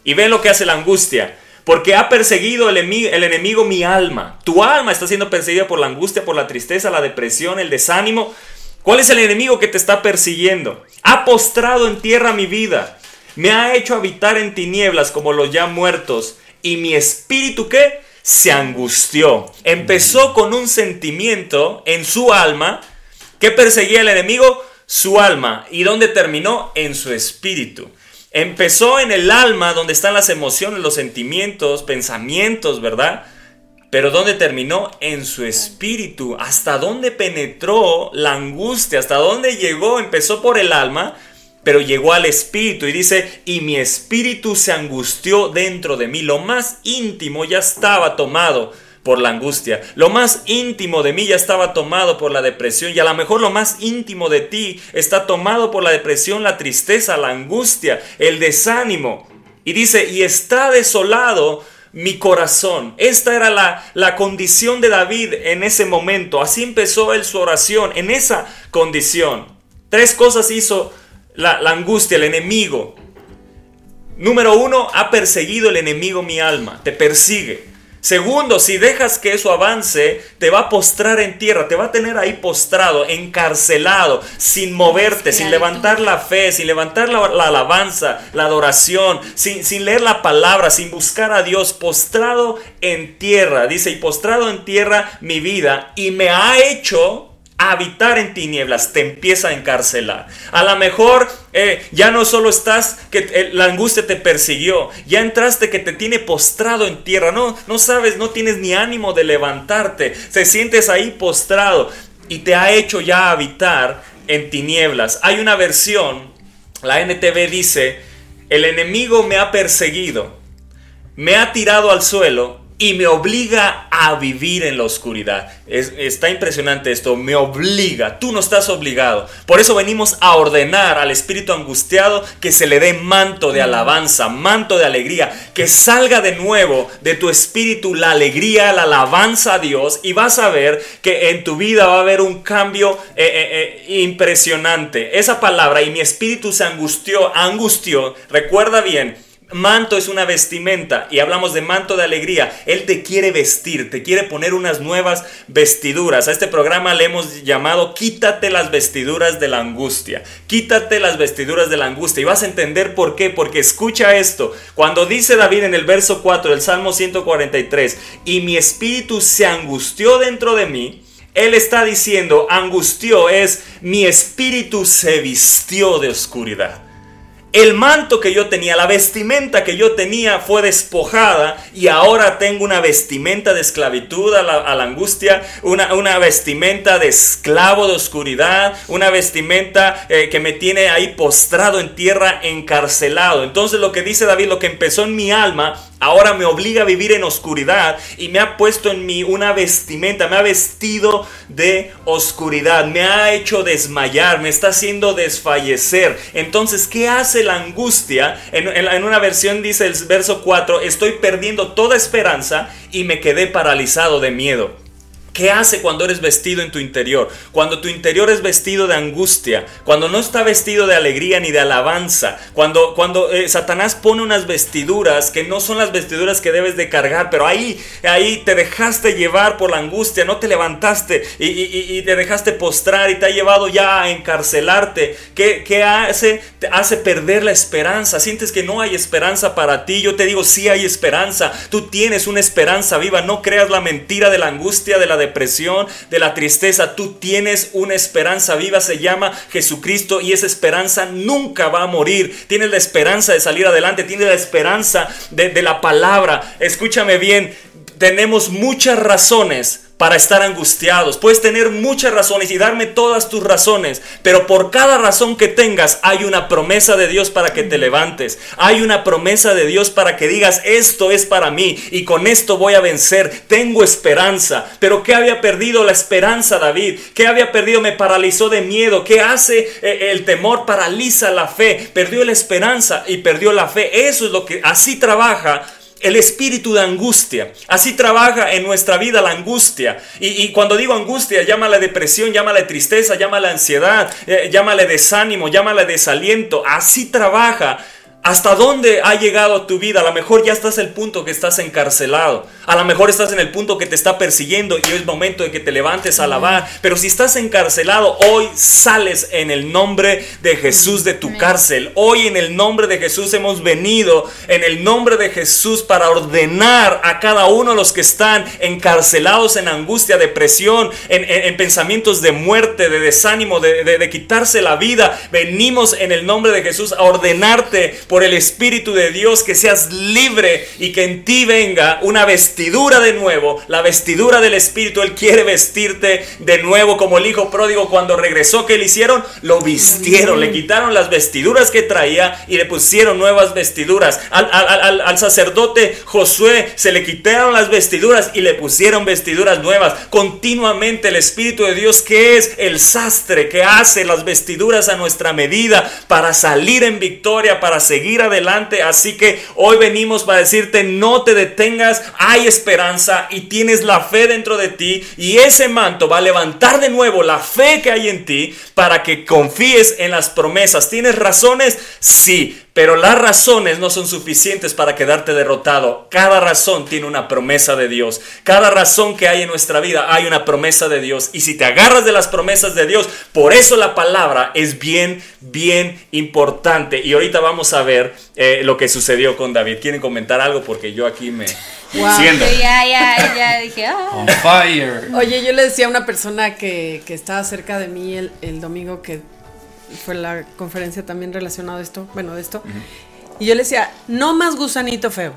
Y ven lo que hace la angustia. Porque ha perseguido el enemigo, el enemigo mi alma. Tu alma está siendo perseguida por la angustia, por la tristeza, la depresión, el desánimo. ¿Cuál es el enemigo que te está persiguiendo? Ha postrado en tierra mi vida. Me ha hecho habitar en tinieblas como los ya muertos. Y mi espíritu qué? Se angustió. Empezó con un sentimiento en su alma ¿Qué perseguía el enemigo? Su alma. ¿Y dónde terminó? En su espíritu. Empezó en el alma, donde están las emociones, los sentimientos, pensamientos, ¿verdad? Pero ¿dónde terminó? En su espíritu. ¿Hasta dónde penetró la angustia? ¿Hasta dónde llegó? Empezó por el alma, pero llegó al espíritu y dice, y mi espíritu se angustió dentro de mí. Lo más íntimo ya estaba tomado por la angustia. Lo más íntimo de mí ya estaba tomado por la depresión y a lo mejor lo más íntimo de ti está tomado por la depresión, la tristeza, la angustia, el desánimo. Y dice, y está desolado mi corazón. Esta era la, la condición de David en ese momento. Así empezó él su oración, en esa condición. Tres cosas hizo la, la angustia, el enemigo. Número uno, ha perseguido el enemigo mi alma, te persigue. Segundo, si dejas que eso avance, te va a postrar en tierra, te va a tener ahí postrado, encarcelado, sin moverte, sin levantar la fe, sin levantar la, alabanza, la adoración, sin, sin leer la palabra, sin buscar a Dios, postrado en tierra. Dice, y postrado en tierra mi vida, y me ha hecho habitar en tinieblas, te empieza a encarcelar. A lo mejor eh, ya no solo estás que la angustia te persiguió, ya entraste que te tiene postrado en tierra, no, no sabes, no tienes ni ánimo de levantarte, te sientes ahí postrado y te ha hecho ya habitar en tinieblas. Hay una versión, la NTV dice, el enemigo me ha perseguido, me ha tirado al suelo y me obliga a vivir en la oscuridad. está impresionante esto, me obliga, tú no estás obligado. Por eso venimos a ordenar al espíritu angustiado que se le dé manto de alabanza, manto de alegría, que salga de nuevo de tu espíritu la alegría, la alabanza a Dios y vas a ver que en tu vida va a haber un cambio eh, eh, eh, impresionante. Esa palabra y mi espíritu se angustió, angustió, recuerda bien, Manto es una vestimenta y hablamos de manto de alegría. Él te quiere vestir, te quiere poner unas nuevas vestiduras. A este programa le hemos llamado Quítate las vestiduras de la angustia. Quítate las vestiduras de la angustia. Y vas a entender por qué. Porque escucha esto. Cuando dice David en el verso 4 del Salmo 143, y mi espíritu se angustió dentro de mí, él está diciendo, angustió es, mi espíritu se vistió de oscuridad. El manto que yo tenía, la vestimenta que yo tenía fue despojada y ahora tengo una vestimenta de esclavitud a la, angustia, una, vestimenta de esclavo de oscuridad, una vestimenta eh, que me tiene ahí postrado en tierra, encarcelado. Entonces lo que dice David, lo que empezó en mi alma, ahora me obliga a vivir en oscuridad y me ha puesto en mí una vestimenta, me ha vestido de oscuridad, me ha hecho desmayar, me está haciendo desfallecer. Entonces, ¿qué hace la angustia? En, una versión dice el verso 4, estoy perdiendo toda esperanza y me quedé paralizado de miedo. ¿Qué hace cuando eres vestido en tu interior? Cuando tu interior es vestido de angustia, cuando no está vestido de alegría ni de alabanza, cuando, cuando eh, Satanás pone unas vestiduras que no son las vestiduras que debes de cargar, pero ahí, ahí te dejaste llevar por la angustia, no te levantaste y, te dejaste postrar y te ha llevado ya a encarcelarte. ¿Qué, qué hace? Te hace perder la esperanza. Sientes que no hay esperanza para ti. Yo te digo, sí hay esperanza. Tú tienes una esperanza viva. No creas la mentira de la angustia, de la depresión, de la tristeza, tú tienes una esperanza viva, se llama Jesucristo y esa esperanza nunca va a morir. Tienes la esperanza de salir adelante, tienes la esperanza de, de la palabra. Escúchame bien, tenemos muchas razones para estar angustiados. Puedes tener muchas razones y darme todas tus razones, pero por cada razón que tengas hay una promesa de Dios para que te levantes. Hay una promesa de Dios para que digas, esto es para mí y con esto voy a vencer. Tengo esperanza. Pero ¿qué había perdido la esperanza David? ¿Qué había perdido? Me paralizó de miedo. ¿Qué hace eh, el temor? Paraliza la fe. Perdió la esperanza y perdió la fe. Eso es lo que así trabaja el espíritu de angustia. Así trabaja en nuestra vida la angustia. Y, cuando digo angustia, llámala depresión, llámala tristeza, llámala ansiedad, eh, llámala desánimo, llámala desaliento. Así trabaja ¿Hasta dónde ha llegado tu vida? A lo mejor ya estás en el punto que estás encarcelado. A lo mejor estás en el punto que te está persiguiendo y es momento de que te levantes a alabar. Pero si estás encarcelado, hoy sales en el nombre de Jesús de tu cárcel. Hoy en el nombre de Jesús hemos venido en el nombre de Jesús para ordenar a cada uno de los que están encarcelados en angustia, depresión, en, pensamientos de muerte, de desánimo, de, de quitarse la vida. Venimos en el nombre de Jesús a ordenarte por el Espíritu de Dios, que seas libre y que en ti venga una vestidura de nuevo, la vestidura del Espíritu. Él quiere vestirte de nuevo como el Hijo pródigo cuando regresó, que le hicieron? Lo vistieron, le quitaron las vestiduras que traía y le pusieron nuevas vestiduras. Al, sacerdote Josué se le quitaron las vestiduras y le pusieron vestiduras nuevas. Continuamente el Espíritu de Dios, que es el sastre que hace las vestiduras a nuestra medida para salir en victoria, para seguir adelante. Así que hoy venimos para decirte, no te detengas, hay esperanza y tienes la fe dentro de ti y ese manto va a levantar de nuevo la fe que hay en ti para que confíes en las promesas. ¿Tienes razones? Sí, pero las razones no son suficientes para quedarte derrotado. Cada razón tiene una promesa de Dios. Cada razón que hay en nuestra vida hay una promesa de Dios. Y si te agarras de las promesas de Dios, por eso la palabra es bien, bien importante. Y ahorita vamos a ver eh, lo que sucedió con David. ¿Quieren comentar algo? Porque yo aquí me... Wow. Ya, ya, ya dije, ah. On fire. Oye, yo le decía a una persona que, que estaba cerca de mí el, el domingo que fue la conferencia también relacionado a esto, bueno, de esto. Y yo le decía, no más gusanito feo.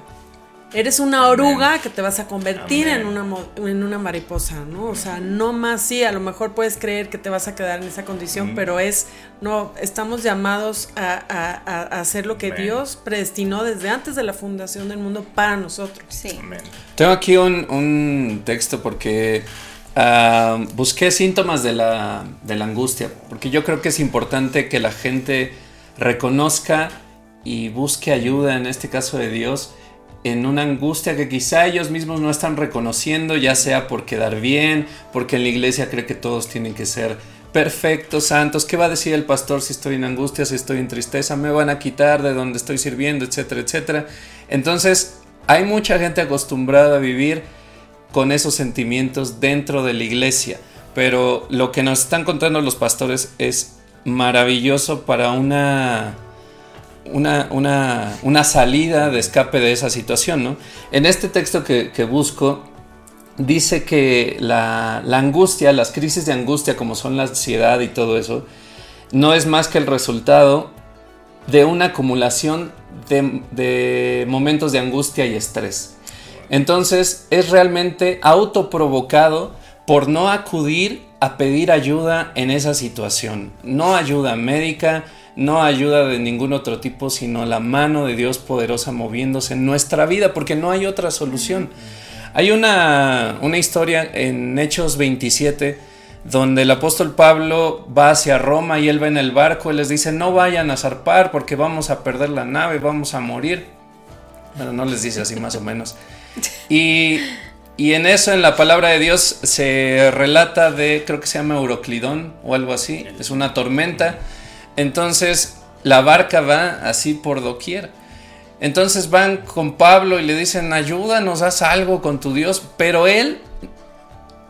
Eres una oruga que te vas a convertir en una, en una mariposa, ¿no? O sea, no más, sí, a lo mejor puedes creer que te vas a quedar en esa condición, pero es, no, estamos llamados a, hacer lo que Dios predestinó desde antes de la fundación del mundo para nosotros. Sí. Tengo aquí un, un texto porque Ah, busqué síntomas de la, angustia, porque yo creo que es importante que la gente reconozca y busque ayuda, en este caso de Dios, en una angustia que quizá ellos mismos no están reconociendo, ya sea por quedar bien, porque en la iglesia cree que todos tienen que ser perfectos, santos. ¿Qué va a decir el pastor si estoy en angustia, si estoy en tristeza? ¿Me van a quitar de donde estoy sirviendo, etcétera, etcétera? Entonces, hay mucha gente acostumbrada a vivir con esos sentimientos dentro de la iglesia. Pero lo que nos están contando los pastores es maravilloso para una, una, una, salida de escape de esa situación. ¿no? En este texto que, busco, dice que la, angustia, las crisis de angustia como son la ansiedad y todo eso, no es más que el resultado de una acumulación de, de momentos de angustia y estrés. Entonces es realmente autoprovocado por no acudir a pedir ayuda en esa situación. No ayuda médica, no ayuda de ningún otro tipo, sino la mano de Dios poderosa moviéndose en nuestra vida, porque no hay otra solución. Hay una, historia en Hechos 27 donde el apóstol Pablo va hacia Roma y él va en el barco y les dice, no vayan a zarpar porque vamos a perder la nave, vamos a morir. Bueno, no les dice así más o menos. Y, en eso, en la palabra de Dios, se relata de, creo que se llama Euroclidón o algo así, es una tormenta. Entonces, la barca va así por doquier. Entonces van con Pablo y le dicen, ayúdanos, haz algo con tu Dios, pero él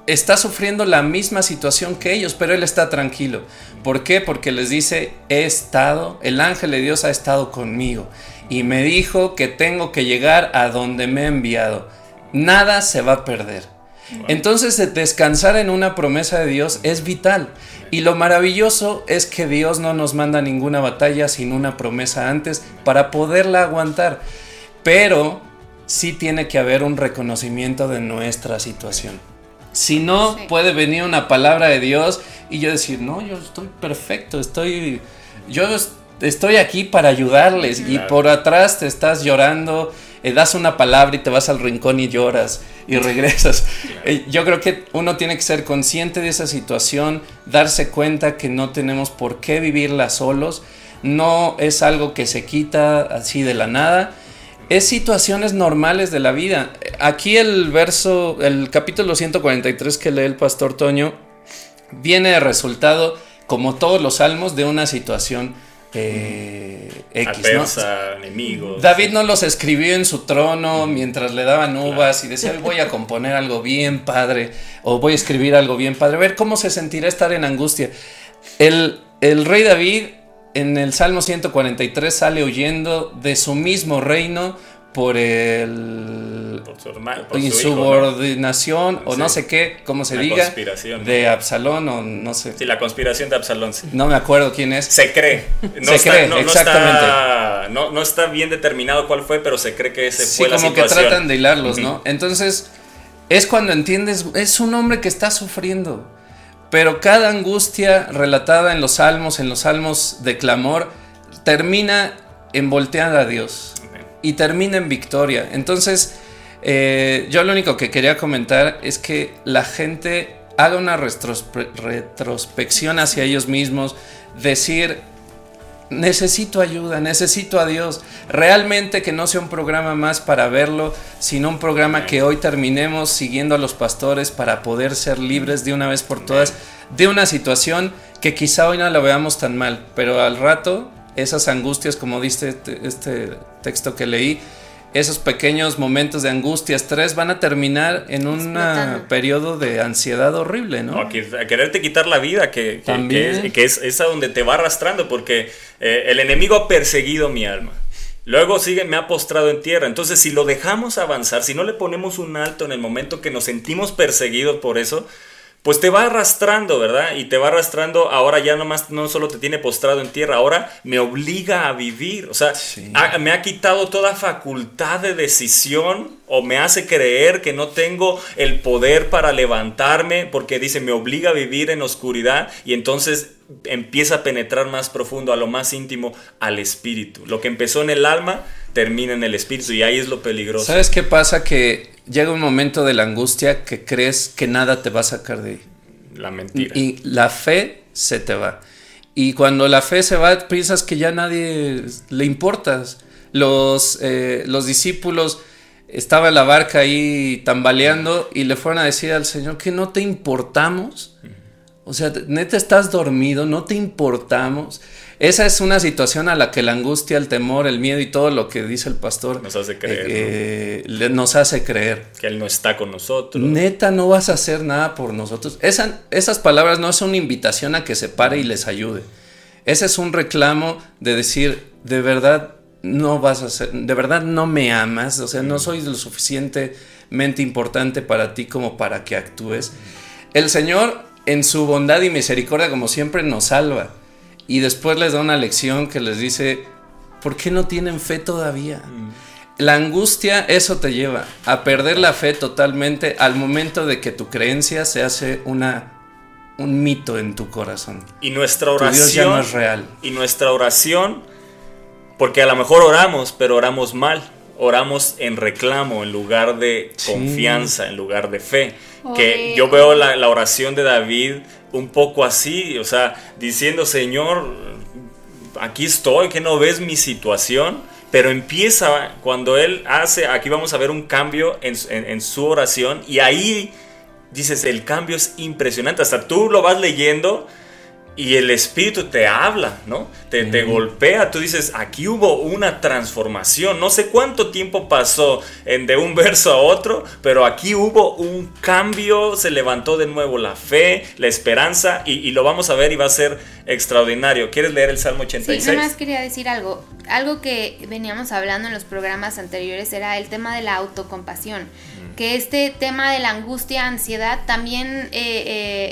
está sufriendo la misma situación que ellos, pero él está tranquilo. ¿Por qué? Porque les dice, he estado, el ángel de Dios ha estado conmigo y me dijo que tengo que llegar a donde me he enviado. Nada se va a perder. Entonces descansar en una promesa de Dios es vital. Y lo maravilloso es que Dios no nos manda ninguna batalla sin una promesa antes para poderla aguantar. Pero sí tiene que haber un reconocimiento de nuestra situación. Si no, puede venir una palabra de Dios y yo decir, no, yo estoy perfecto, estoy, yo estoy aquí para ayudarles y por atrás te estás llorando, eh, das una palabra y te vas al rincón y lloras y regresas. Eh, yo creo que uno tiene que ser consciente de esa situación, darse cuenta que no tenemos por qué vivirla solos, no es algo que se quita así de la nada. Es situaciones normales de la vida. Aquí el verso, el capítulo 143 que lee el pastor Toño, viene de resultado, como todos los salmos, de una situación eh, X, David no los escribió en su trono mientras le daban uvas y decía, voy a componer algo bien padre, o voy a escribir algo bien padre, a ver cómo se sentirá estar en angustia. El, el rey David en el Salmo 143 sale huyendo de su mismo reino por el por su insubordinación o no sé qué, cómo se diga, de Absalón o no sé. Sí, la conspiración de Absalón. No me acuerdo quién es. Se cree. No se cree, exactamente. Está, no, está bien determinado cuál fue, pero se cree que ese fue la situación. como que tratan de hilarlos, ¿no? Entonces, es cuando entiendes, es un hombre que está sufriendo. Pero cada angustia relatada en los salmos, en los salmos de clamor, termina en voltear a Dios y termina en victoria. Entonces, eh, yo lo único que quería comentar es que la gente haga una retrospección hacia ellos mismos, decir, necesito ayuda, necesito a Dios. Realmente que no sea un programa más para verlo, sino un programa que hoy terminemos siguiendo a los pastores para poder ser libres de una vez por todas de una situación que quizá hoy no la veamos tan mal, pero al rato esas angustias, como dice este, este texto que leí, esos pequeños momentos de angustia, estrés, van a terminar en un periodo de ansiedad horrible, ¿no? a, quererte quitar la vida, que, que, es, esa donde te va arrastrando, porque eh, el enemigo ha perseguido mi alma. Luego sigue, me ha postrado en tierra. Entonces, si lo dejamos avanzar, si no le ponemos un alto en el momento que nos sentimos perseguidos por eso, pues te va arrastrando, ¿verdad? Y te va arrastrando, ahora ya nomás no solo te tiene postrado en tierra, ahora me obliga a vivir, o sea, me ha quitado toda facultad de decisión o me hace creer que no tengo el poder para levantarme porque dice, me obliga a vivir en oscuridad y entonces empieza a penetrar más profundo, a lo más íntimo, al espíritu. Lo que empezó en el alma termina en el espíritu y ahí es lo peligroso. ¿Sabes qué pasa? Que llega un momento de la angustia que crees que nada te va a sacar de ahí. La mentira. Y la fe se te va. Y cuando la fe se va, piensas que ya nadie le importas. Los, eh, los discípulos estaban en la barca ahí tambaleando y le fueron a decir al Señor que no te importamos. O sea, neta estás dormido, no te importamos. Esa es una situación a la que la angustia, el temor, el miedo y todo lo que dice el pastor nos hace creer. Eh, nos hace creer. Que Él no está con nosotros. Neta, no vas a hacer nada por nosotros. esas palabras no son una invitación a que se pare y les ayude. Ese es un reclamo de decir, de verdad, no vas a hacer, de verdad no me amas, o sea, no soy lo suficientemente importante para ti como para que actúes. El Señor, en su bondad y misericordia, como siempre, nos salva. Y después les da una lección que les dice, ¿por qué no tienen fe todavía? Mm. La angustia, eso te lleva a perder la fe totalmente al momento de que tu creencia se hace una un mito en tu corazón. Y nuestra oración no es real. Y nuestra oración, porque a lo mejor oramos, pero oramos mal. Oramos en reclamo en lugar de confianza, en lugar de fe. Que yo veo la, la oración de David un poco así, o sea, diciendo, Señor, aquí estoy, que no ves mi situación, pero empieza cuando Él hace, aquí vamos a ver un cambio en, su oración y ahí dices, el cambio es impresionante, hasta tú lo vas leyendo y el Espíritu te habla, ¿no? Te, te, golpea, tú dices, aquí hubo una transformación, no sé cuánto tiempo pasó en, de un verso a otro, pero aquí hubo un cambio, se levantó de nuevo la fe, la esperanza, y, lo vamos a ver y va a ser extraordinario. ¿Quieres leer el Salmo 86? Sí, nada más quería decir algo, algo que veníamos hablando en los programas anteriores era el tema de la autocompasión que este tema de la angustia, ansiedad, también eh, eh,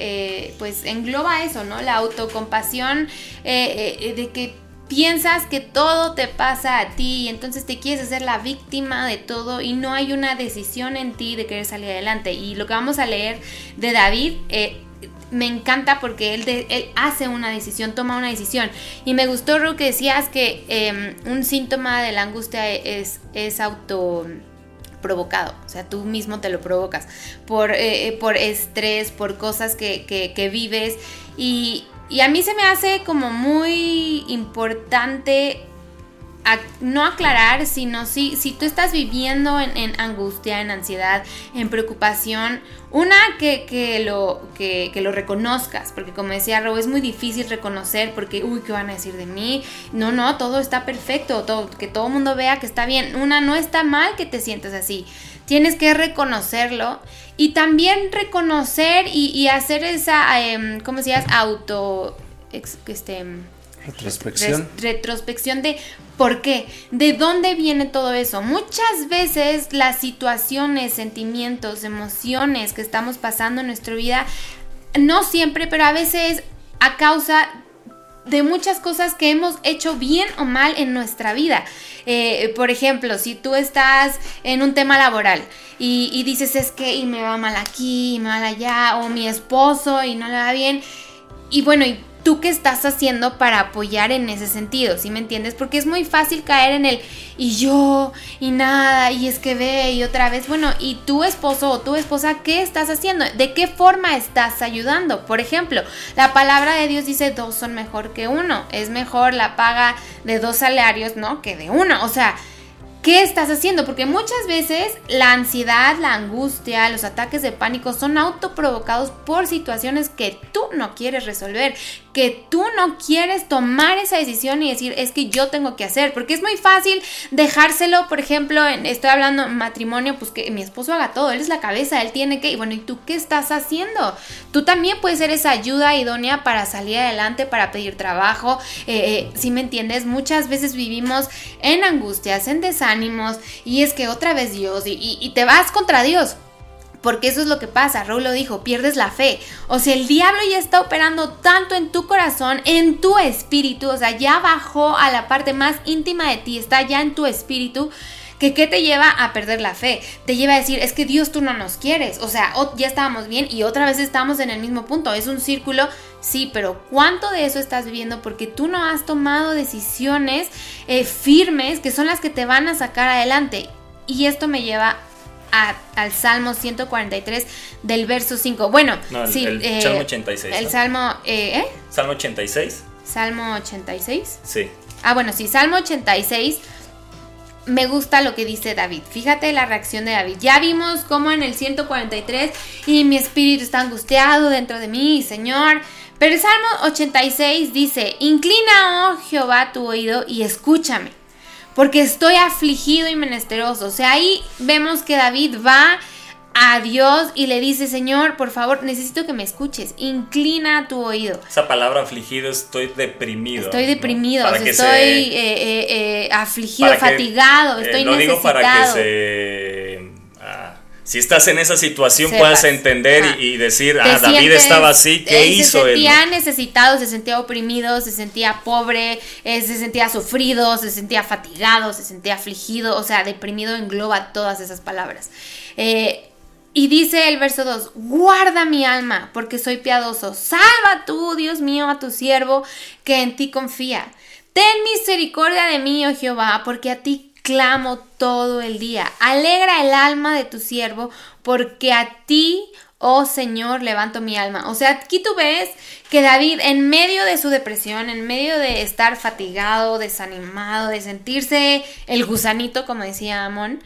eh, pues engloba eso, ¿no? La autocompasión de que piensas que todo te pasa a ti y entonces te quieres hacer la víctima de todo y no hay una decisión en ti de querer salir adelante. Y lo que vamos a leer de David me encanta porque él, hace una decisión, toma una decisión. Y me gustó, Ru, que decías que em, un síntoma de la angustia es auto provocado, o sea, tú mismo te lo provocas por, eh, por estrés, por cosas que, que vives. Y, y a mí se me hace como muy importante no aclarar, sino si, si tú estás viviendo en, angustia, en ansiedad, en preocupación, una que, lo, que, lo reconozcas, porque como decía Rob, es muy difícil reconocer porque, uy, ¿qué van a decir de mí? No, no, todo está perfecto, todo, que todo el mundo vea que está bien. Una, no está mal que te sientas así. Tienes que reconocerlo y también reconocer y, hacer esa, eh, ¿cómo se llama? Auto... Este, Retrospección. retrospección de por qué, de dónde viene todo eso. Muchas veces las situaciones, sentimientos, emociones que estamos pasando en nuestra vida, no siempre, pero a veces a causa de muchas cosas que hemos hecho bien o mal en nuestra vida. Eh, por ejemplo, si tú estás en un tema laboral y, dices es que y me va mal aquí, y me va mal allá, o mi esposo y no le va bien, y bueno, y tú qué estás haciendo para apoyar en ese sentido, ¿sí me entiendes? Porque es muy fácil caer en el y yo y nada y es que ve y otra vez, bueno, y tu esposo o tu esposa, ¿qué estás haciendo? ¿De qué forma estás ayudando? Por ejemplo, la palabra de Dios dice dos son mejor que uno, es mejor la paga de dos salarios, ¿no? Que de uno, o sea, ¿Qué estás haciendo? Porque muchas veces la ansiedad, la angustia, los ataques de pánico son autoprovocados por situaciones que tú no quieres resolver, que tú no quieres tomar esa decisión y decir, es que yo tengo que hacer, porque es muy fácil dejárselo, por ejemplo, en, estoy hablando matrimonio, pues que mi esposo haga todo, él es la cabeza, él tiene que, y bueno, ¿y tú qué estás haciendo? Tú también puedes ser esa ayuda idónea para salir adelante, para pedir trabajo, eh, eh, si me entiendes, muchas veces vivimos en angustias, en y es que otra vez Dios, y te vas contra Dios. Porque eso es lo que pasa, Raúl lo dijo, pierdes la fe. O sea, el diablo ya está operando tanto en tu corazón, en tu espíritu, o sea, ya bajó a la parte más íntima de ti, está ya en tu espíritu, que qué te lleva a perder la fe? Te lleva a decir, es que Dios tú no nos quieres, o sea, ya estábamos bien y otra vez estamos en el mismo punto, es un círculo, sí, pero ¿cuánto de eso estás viviendo? Porque tú no has tomado decisiones eh, firmes que son las que te van a sacar adelante. Y esto me lleva al Salmo 143 del verso 5. Bueno, sí, el, eh, Salmo 86. El Salmo, eh, ¿eh? Salmo 86. Salmo 86. Sí. Ah, bueno, sí, Salmo 86. Me gusta lo que dice David. Fíjate la reacción de David. Ya vimos cómo en el 143 y mi espíritu está angustiado dentro de mí, Señor. Pero el Salmo 86 dice, inclina, oh Jehová, tu oído y escúchame porque estoy afligido y menesteroso. O sea, ahí vemos que David va a Dios y le dice, Señor, por favor, necesito que me escuches, inclina tu oído. Esa palabra afligido, estoy deprimido. Estoy deprimido, estoy eh, eh, eh, afligido, fatigado, estoy no digo para que se... Ah, si estás en esa situación puedas entender y, decir, ah, David estaba así, ¿qué eh, hizo él? Se sentía necesitado, se sentía oprimido, se sentía pobre, eh, se sentía sufrido, se sentía fatigado, se sentía afligido, o sea, deprimido engloba todas esas palabras. Eh, y dice el verso 2, guarda mi alma, porque soy piadoso. Salva tú, Dios mío, a tu siervo, que en ti confía. Ten misericordia de mí, oh Jehová, porque a ti clamo todo el día. Alegra el alma de tu siervo, porque a ti, oh Señor, levanto mi alma. O sea, aquí tú ves que David, en medio de su depresión, en medio de estar fatigado, desanimado, de sentirse el gusanito, como decía Amón,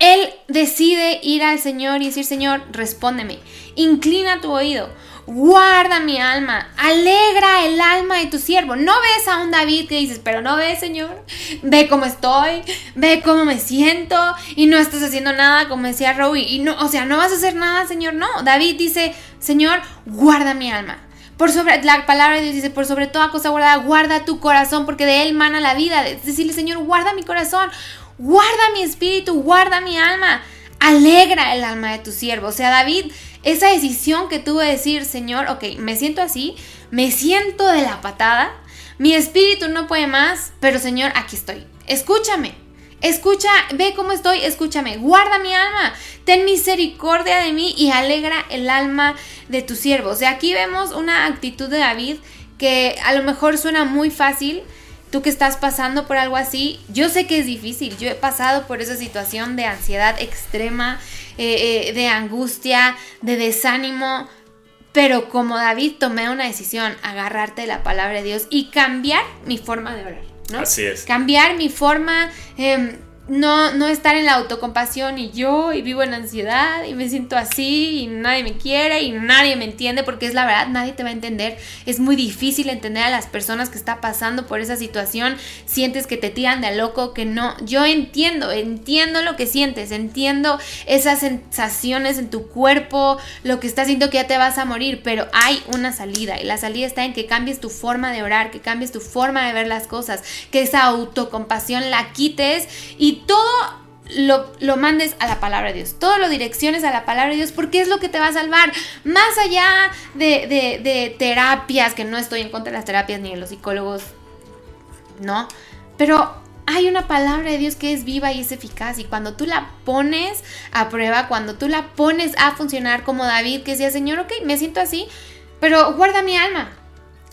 él decide ir al Señor y decir, Señor, respóndeme, inclina tu oído guarda mi alma, alegra el alma de tu siervo. No ves a un David que dices, pero no ves, Señor, ve cómo estoy, ve cómo me siento y no estás haciendo nada, como decía Rowie, y no, o sea, no vas a hacer nada, Señor, no. David dice, Señor, guarda mi alma. Por sobre, la palabra de Dios dice, por sobre toda cosa guardada, guarda tu corazón, porque de él mana la vida. Decirle, Señor, guarda mi corazón, guarda mi espíritu, guarda mi alma, alegra el alma de tu siervo. O sea, David esa decisión que tuve de decir, Señor, ok, me siento así, me siento de la patada, mi espíritu no puede más, pero Señor, aquí estoy. Escúchame. Escucha, ve cómo estoy, escúchame, guarda mi alma, ten misericordia de mí y alegra el alma de tu siervo. O sea, aquí vemos una actitud de David que a lo mejor suena muy fácil, tú que estás pasando por algo así, yo sé que es difícil, yo he pasado por esa situación de ansiedad extrema, eh, eh, de angustia, de desánimo, pero como David tomé una decisión, agarrarte de la palabra de Dios y cambiar mi forma de orar. Así es. Cambiar mi forma, em, no, no estar en la autocompasión y yo y vivo en ansiedad y me siento así y nadie me quiere y nadie me entiende porque es la verdad, nadie te va a entender. Es muy difícil entender a las personas que están pasando por esa situación. Sientes que te tiran de loco, que no. Yo entiendo, entiendo lo que sientes, entiendo esas sensaciones en tu cuerpo, lo que estás sintiendo que ya te vas a morir, pero hay una salida y la salida está en que cambies tu forma de orar, que cambies tu forma de ver las cosas, que esa autocompasión la quites y todo lo, mandes a la palabra de Dios, todo lo direcciones a la palabra de Dios, porque es lo que te va a salvar. Más allá de, terapias, que no estoy en contra de las terapias ni de los psicólogos, no, pero hay una palabra de Dios que es viva y es eficaz. Y cuando tú la pones a prueba, cuando tú la pones a funcionar como David, que decía, Señor, ok, me siento así, pero guarda mi alma.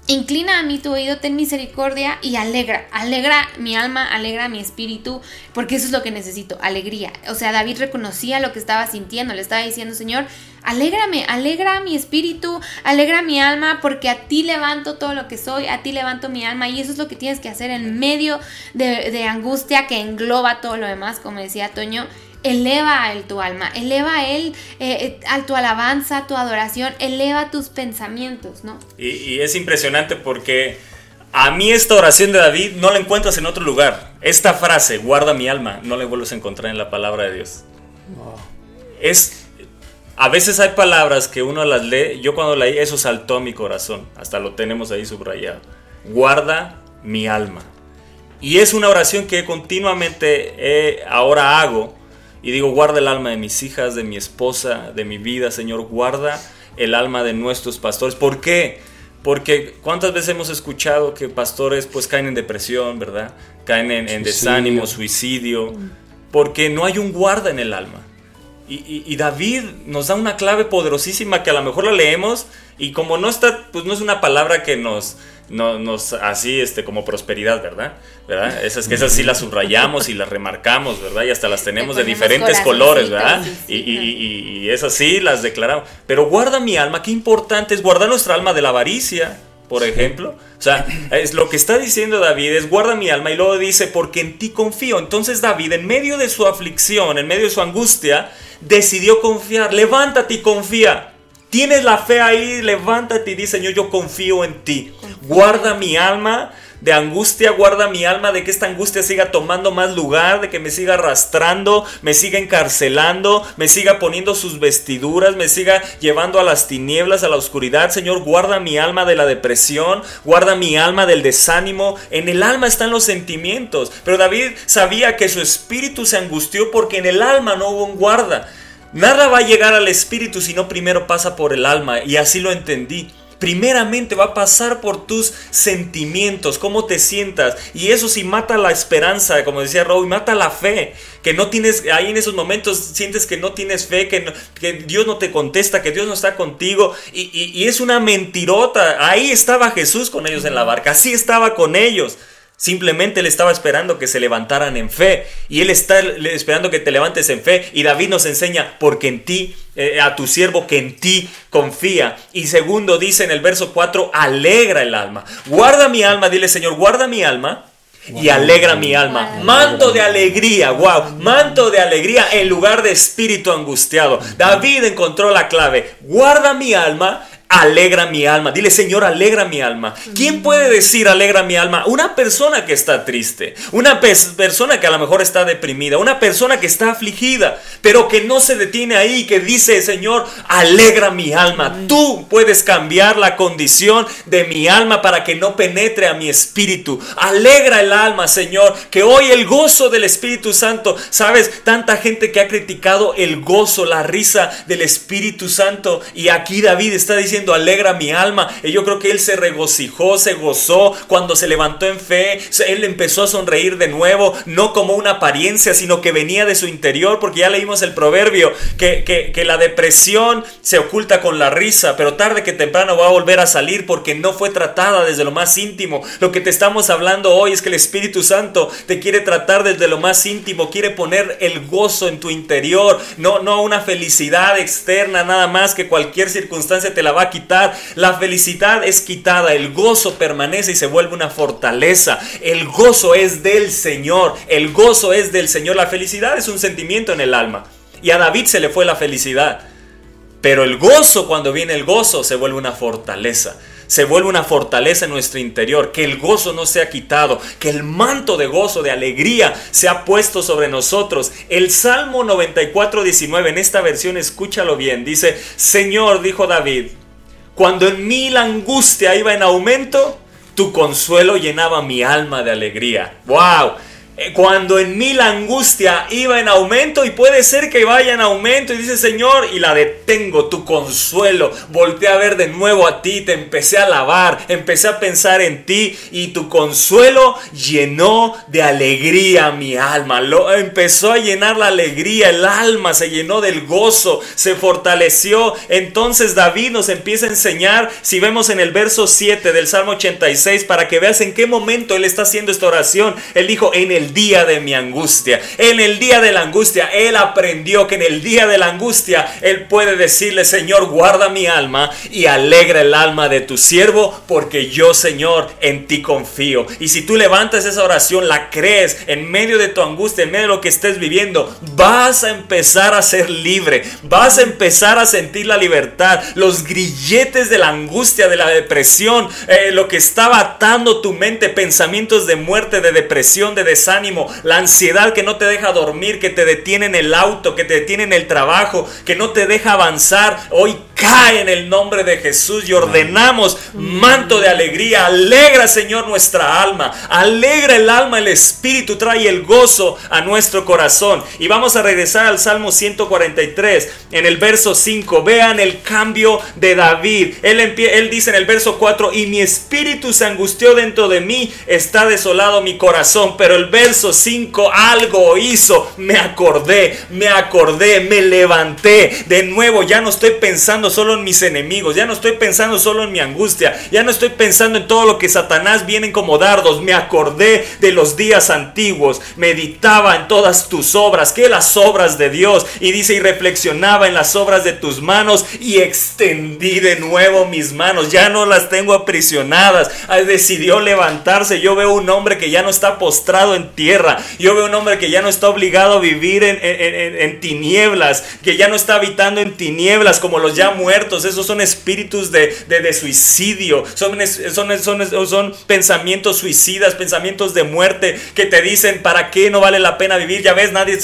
Inclina a mí tu oído, ten misericordia y alegra, alegra mi alma, alegra mi espíritu, porque eso es lo que necesito, alegría. O sea, David reconocía lo que estaba sintiendo, le estaba diciendo, Señor, alégrame, alegra mi espíritu, alegra mi alma, porque a ti levanto todo lo que soy, a ti levanto mi alma, y eso es lo que tienes que hacer en medio de, de angustia que engloba todo lo demás, como decía Toño eleva a él tu alma, eleva a él eh, eh, a tu alabanza, tu adoración, eleva tus pensamientos, ¿no? Y, es impresionante porque a mí esta oración de David no la encuentras en otro lugar. Esta frase, guarda mi alma, no la vuelves a encontrar en la palabra de Dios. Es... A veces hay palabras que uno las lee, yo cuando leí eso saltó a mi corazón, hasta lo tenemos ahí subrayado. Guarda mi alma. Y es una oración que continuamente eh, ahora hago y digo, guarda el alma de mis hijas, de mi esposa, de mi vida, Señor, guarda el alma de nuestros pastores. ¿Por qué? Porque cuántas veces hemos escuchado que pastores pues caen en depresión, ¿verdad? Caen en, desánimo, suicidio, porque no hay un guarda en el alma. Y, David nos da una clave poderosísima que a lo mejor la leemos y como no está, pues no es una palabra que nos, no, nos así este como prosperidad, ¿verdad? ¿verdad? Esas que esas sí las subrayamos y las remarcamos, ¿verdad? Y hasta las tenemos de diferentes colores, ¿verdad? Y, y, y, esas sí las declaramos. Pero guarda mi alma, qué importante es guardar nuestra alma de la avaricia, por ejemplo. O sea, es lo que está diciendo David es guarda mi alma y luego dice porque en ti confío. Entonces David en medio de su aflicción, en medio de su angustia, decidió confiar. Levántate y confía. Tienes la fe ahí, levántate y dice, Señor, yo confío en ti. Guarda mi alma de angustia, guarda mi alma de que esta angustia siga tomando más lugar, de que me siga arrastrando, me siga encarcelando, me siga poniendo sus vestiduras, me siga llevando a las tinieblas, a la oscuridad. Señor, guarda mi alma de la depresión, guarda mi alma del desánimo. En el alma están los sentimientos. Pero David sabía que su espíritu se angustió porque en el alma no hubo un guarda. Nada va a llegar al espíritu si no primero pasa por el alma y así lo entendí primeramente va a pasar por tus sentimientos, cómo te sientas. Y eso sí mata la esperanza, como decía Robbie, mata la fe. Que no tienes, ahí en esos momentos sientes que no tienes fe, que, Dios no te contesta, que Dios no está contigo. Y, y es una mentirota. Ahí estaba Jesús con ellos en la barca, así estaba con ellos. Simplemente él estaba esperando que se levantaran en fe. Y él está esperando que te levantes en fe. Y David nos enseña, porque en ti, eh, a tu siervo que en ti confía. Y segundo dice en el verso 4, alegra el alma. Guarda mi alma, dile Señor, guarda mi alma. Y alegra mi alma. Manto de alegría, wow. Manto de alegría en lugar de espíritu angustiado. David encontró la clave. Guarda mi alma alegra mi alma. Dile, Señor, alegra mi alma. ¿Quién puede decir alegra mi alma? Una persona que está triste, una persona que a lo mejor está deprimida, una persona que está afligida, pero que no se detiene ahí, que dice, Señor, alegra mi alma. Tú puedes cambiar la condición de mi alma para que no penetre a mi espíritu. Alegra el alma, Señor, que hoy el gozo del Espíritu Santo, sabes, tanta gente que ha criticado el gozo, la risa del Espíritu Santo, y aquí David está diciendo, alegra mi alma. Y yo creo que él se regocijó, se gozó cuando se levantó en fe. Él empezó a sonreír de nuevo, no como una apariencia, sino que venía de su interior, porque ya leímos el proverbio, que, que la depresión se oculta con la risa, pero tarde que temprano va a volver a salir porque no fue tratada desde lo más íntimo. Lo que te estamos hablando hoy es que el Espíritu Santo te quiere tratar desde lo más íntimo, quiere poner el gozo en tu interior, no, no una felicidad externa nada más que cualquier circunstancia te la va a quitar. La felicidad es quitada, el gozo permanece y se vuelve una fortaleza. El gozo es del Señor, el gozo es del Señor. La felicidad es un sentimiento en el alma. Y a David se le fue la felicidad. Pero el gozo, cuando viene el gozo, se vuelve una fortaleza se vuelve una fortaleza en nuestro interior, que el gozo no sea quitado, que el manto de gozo, de alegría, sea puesto sobre nosotros. El Salmo 94, 19, en esta versión, escúchalo bien, dice, Señor, dijo David, cuando en mí la angustia iba en aumento, tu consuelo llenaba mi alma de alegría. ¡Wow! Eh, cuando en mí la angustia iba en aumento y puede ser que vaya en aumento y dice Señor y la detengo, tu consuelo, volteé a ver de nuevo a ti, te empecé a alabar, empecé a pensar en ti y tu consuelo llenó de alegría mi alma, empezó a llenar la alegría, el alma se llenó del gozo, se fortaleció. Entonces David nos empieza a enseñar, si vemos en el verso 7 del Salmo 86, para que veas en qué momento él está haciendo esta oración, él dijo, en el día de mi angustia. En el día de la angustia, Él aprendió que en el día de la angustia, Él puede decirle, Señor, guarda mi alma y alegra el alma de tu siervo, porque yo, Señor, en ti confío. Y si tú levantas esa oración, la crees en medio de tu angustia, en medio de lo que estés viviendo, vas a empezar a ser libre, vas a empezar a sentir la libertad, los grilletes de la angustia, de la depresión, eh, lo que estaba atando tu mente, pensamientos de muerte, de depresión, de desánimo ánimo, la ansiedad que no te deja dormir, que te detiene en el auto, que te detiene en el trabajo, que no te deja avanzar. Hoy cae en el nombre de Jesús y ordenamos manto de alegría. Alegra, Señor, nuestra alma. Alegra el alma, el espíritu, trae el gozo a nuestro corazón. Y vamos a regresar al Salmo 143, en el verso 5. Vean el cambio de David. Él, él dice en el verso 4, y mi espíritu se angustió dentro de mí, está desolado mi corazón. Pero el 5, algo hizo. Me acordé, me acordé, me levanté. De nuevo, ya no estoy pensando solo en mis enemigos, ya no estoy pensando solo en mi angustia, ya no estoy pensando en todo lo que Satanás viene como dardos. Me acordé de los días antiguos, meditaba en todas tus obras, que las obras de Dios, y dice y reflexionaba en las obras de tus manos y extendí de nuevo mis manos, ya no las tengo aprisionadas. Decidió levantarse. Yo veo un hombre que ya no está postrado en tierra, yo veo un hombre que ya no está obligado a vivir en, tinieblas, que ya no está habitando en tinieblas como los ya muertos, esos son espíritus de, suicidio, son, son, son, son pensamientos suicidas, pensamientos de muerte que te dicen para qué no vale la pena vivir. Ya ves, nadie,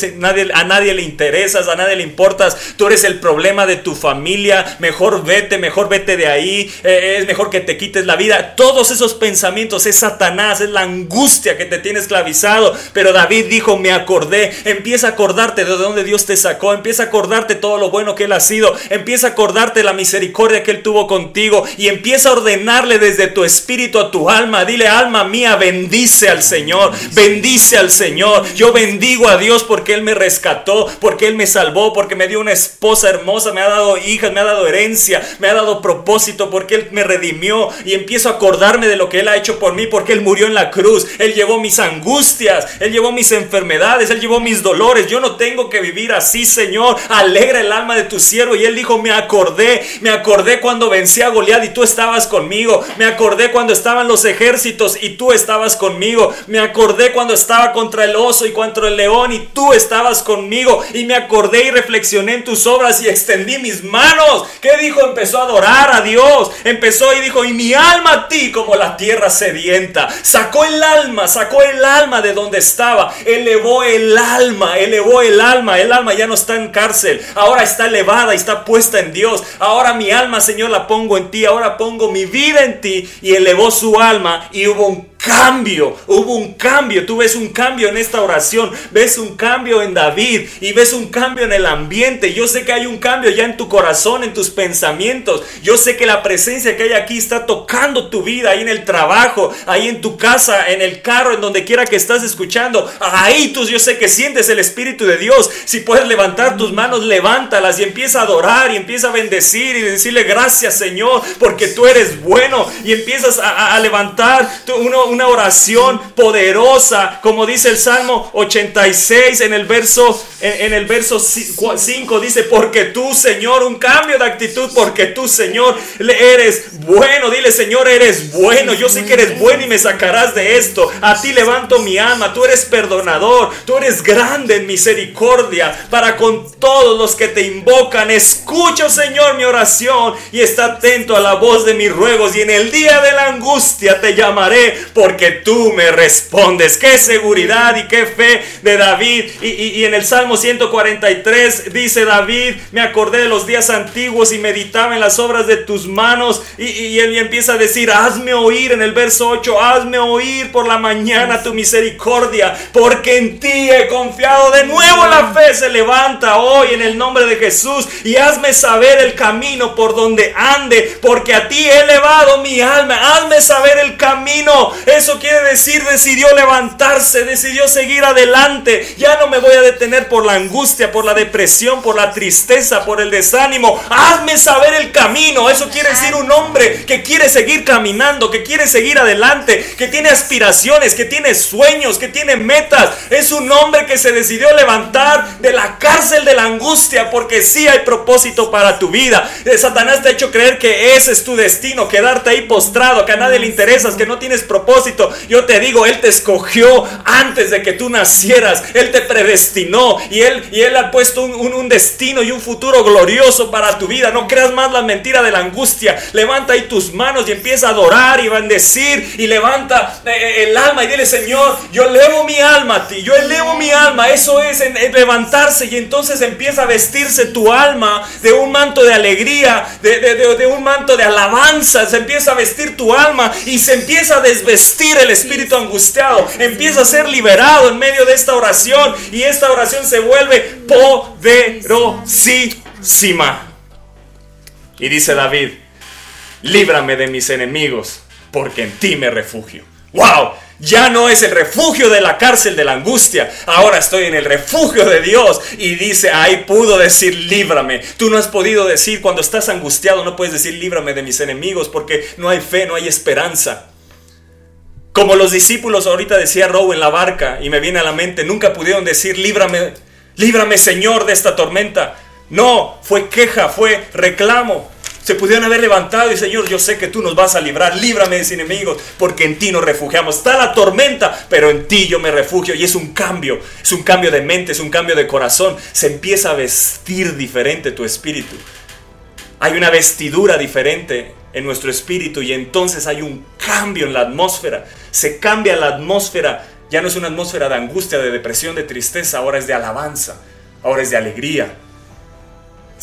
a nadie le interesas, a nadie le importas, tú eres el problema de tu familia, mejor vete, mejor vete de ahí, eh, es mejor que te quites la vida. Todos esos pensamientos es Satanás, es la angustia que te tiene esclavizado. Pero David dijo, me acordé, empieza a acordarte de dónde Dios te sacó, empieza a acordarte todo lo bueno que Él ha sido, empieza a acordarte la misericordia que Él tuvo contigo. Y empieza a ordenarle desde tu espíritu a tu alma. Dile, alma mía, bendice al Señor, bendice al Señor. Yo bendigo a Dios porque Él me rescató, porque Él me salvó, porque me dio una esposa hermosa, me ha dado hijas, me ha dado herencia, me ha dado propósito, porque Él me redimió y empiezo a acordarme de lo que Él ha hecho por mí, porque Él murió en la cruz, Él llevó mis angustias, Él llevó mis enfermedades, Él llevó mis dolores. Yo no tengo que vivir así, Señor. Alegra el alma de tu siervo. Y Él dijo, me acordé me acordé cuando vencí a Goliat y tú estabas conmigo, me acordé cuando estaban los ejércitos y tú estabas conmigo, me acordé cuando estaba contra el oso y contra el león y tú estabas conmigo y me acordé y reflexioné en tus obras y extendí mis manos. ¿Qué dijo? Empezó a adorar a Dios, empezó y dijo, y mi alma a ti como la tierra sedienta, sacó el alma, sacó el alma de donde estaba, elevó el alma, elevó el alma, el alma ya no está en cárcel, ahora está elevada y está puesta en Dios. Ahora mi alma, Señor, la pongo en ti. Ahora pongo mi vida en ti. Y elevó su alma y hubo un cambio, hubo un cambio. Tú ves un cambio en esta oración, ves un cambio en David y ves un cambio en el ambiente. Yo sé que hay un cambio ya en tu corazón, en tus pensamientos. Yo sé que la presencia que hay aquí está tocando tu vida, ahí en el trabajo, ahí en tu casa, en el carro, en donde quiera que estás escuchando. Ahí tú yo sé que sientes el Espíritu de Dios. Si puedes levantar tus manos, levántalas y empieza a adorar y empieza a bendecir y decirle gracias Señor porque tú eres bueno y empiezas a, levantar una oración poderosa como dice el Salmo 86 en el verso en, el verso 5 dice porque tú Señor un cambio de actitud porque tú Señor eres bueno dile Señor eres bueno. Yo sé que eres bueno y me sacarás de esto. A ti levanto mi alma. Tú eres perdonador. Tú eres grande en misericordia para con todos los que te invocan. Escucho Señor mi oración y está atento a la voz de mis ruegos. Y en el día de la angustia te llamaré porque tú me respondes. Qué seguridad y qué fe de David. Y, en el Salmo 143 dice David, me acordé de los días antiguos y meditaba en las obras de tus manos y, y él empieza a decir, hazme oír en el verso 8, hazme oír por la mañana tu misericordia, porque en ti he confiado. De nuevo la fe se levanta hoy en el nombre de Jesús y hazme saber el camino por donde ande, porque a ti he elevado mi alma. Hazme saber el camino. Eso quiere decir, decidió levantarse, decidió seguir adelante. Ya no me voy a detener por la angustia, por la depresión, por la tristeza, por el desánimo. Hazme saber el camino. Eso quiere decir un hombre que quiere seguir caminando, que quiere seguir adelante, que tiene aspiraciones, que tiene sueños, que tiene metas. Es un hombre que se decidió levantar de la cárcel de la angustia porque sí hay propósito para tu vida. Eh, Satanás te ha hecho creer que ese es tu destino, quedarte ahí postrado, que a nadie le interesas, que no tienes propósito. Yo te digo, Él te escogió antes de que tú nacieras, Él te predestinó y Él, y él ha puesto un, destino y un futuro glorioso para tu vida. No creas más la mentira de la angustia. Levanta ahí tus manos y empieza a adorar y bendecir y levanta eh, eh, el alma y dile, Señor, yo elevo mi alma a ti, yo elevo mi alma. Eso es levantarse y entonces empieza a vestirse tu alma de un manto de alegría, de, de, un manto de alabanza, se empieza a vestir tu alma y se empieza a desvestir el espíritu angustiado, empieza a ser liberado en medio de esta oración y esta oración se vuelve poderosísima. Y dice David, líbrame de mis enemigos, porque en ti me refugio. ¡Wow! Ya no es el refugio de la cárcel de la angustia. Ahora estoy en el refugio de Dios. Y dice, ahí pudo decir, líbrame. Tú no has podido decir, cuando estás angustiado, no puedes decir, líbrame de mis enemigos, porque no hay fe, no hay esperanza. Como los discípulos ahorita decía Row en la barca, y me viene a la mente, nunca pudieron decir, líbrame, líbrame Señor de esta tormenta. No, fue queja, fue reclamo. Se pudieron haber levantado y Señor, yo sé que tú nos vas a librar, líbrame de mis enemigos, porque en ti nos refugiamos. Está la tormenta, pero en ti yo me refugio. Y es un cambio, es un cambio de mente, es un cambio de corazón. Se empieza a vestir diferente tu espíritu. Hay una vestidura diferente en nuestro espíritu y entonces hay un cambio en la atmósfera. Se cambia la atmósfera. Ya no es una atmósfera de angustia, de depresión, de tristeza, ahora es de alabanza, ahora es de alegría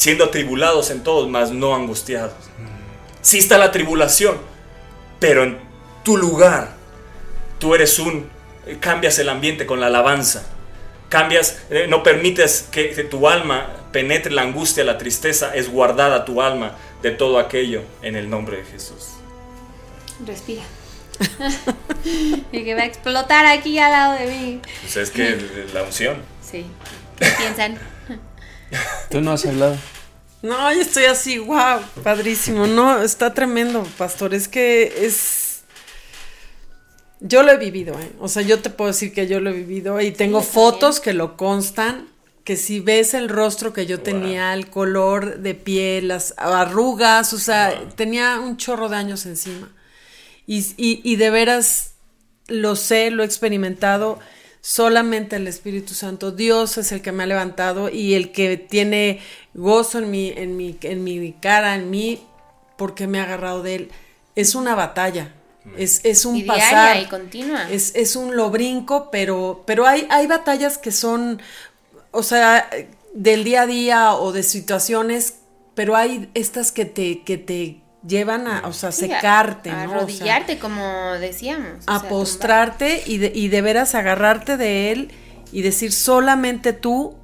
siendo atribulados en todos, mas no angustiados. Sí está la tribulación, pero en tu lugar tú eres un, cambias el ambiente con la alabanza. Cambias, eh, no permites que, tu alma penetre la angustia, la tristeza, es guardada tu alma de todo aquello en el nombre de Jesús. Respira. y que va a explotar aquí al lado de mí. Pues es que la unción. Sí. ¿Qué piensan? Tú no has hablado. No, yo estoy así, wow, padrísimo. No, está tremendo, pastor. Es que es. Yo lo he vivido, ¿eh? O sea, yo te puedo decir que yo lo he vivido y tengo fotos que lo constan. Que si ves el rostro que yo tenía, el color de piel, las arrugas, o sea, tenía un chorro de años encima. Y, y, y de veras lo sé, lo he experimentado solamente el Espíritu Santo. Dios es el que me ha levantado y el que tiene gozo en mi, en mi, en mi cara, en mí, porque me ha agarrado de él. Es una batalla. Es, es un y pasar. y continua. Es, es un lo brinco, pero, pero hay, hay batallas que son, o sea, del día a día o de situaciones, pero hay estas que te, que te llevan a, o sea, Sí, secarte, a ¿no? O sea, arrodillarte, como decíamos. o a sea, postrarte y de, y de veras agarrarte de él y decir solamente tú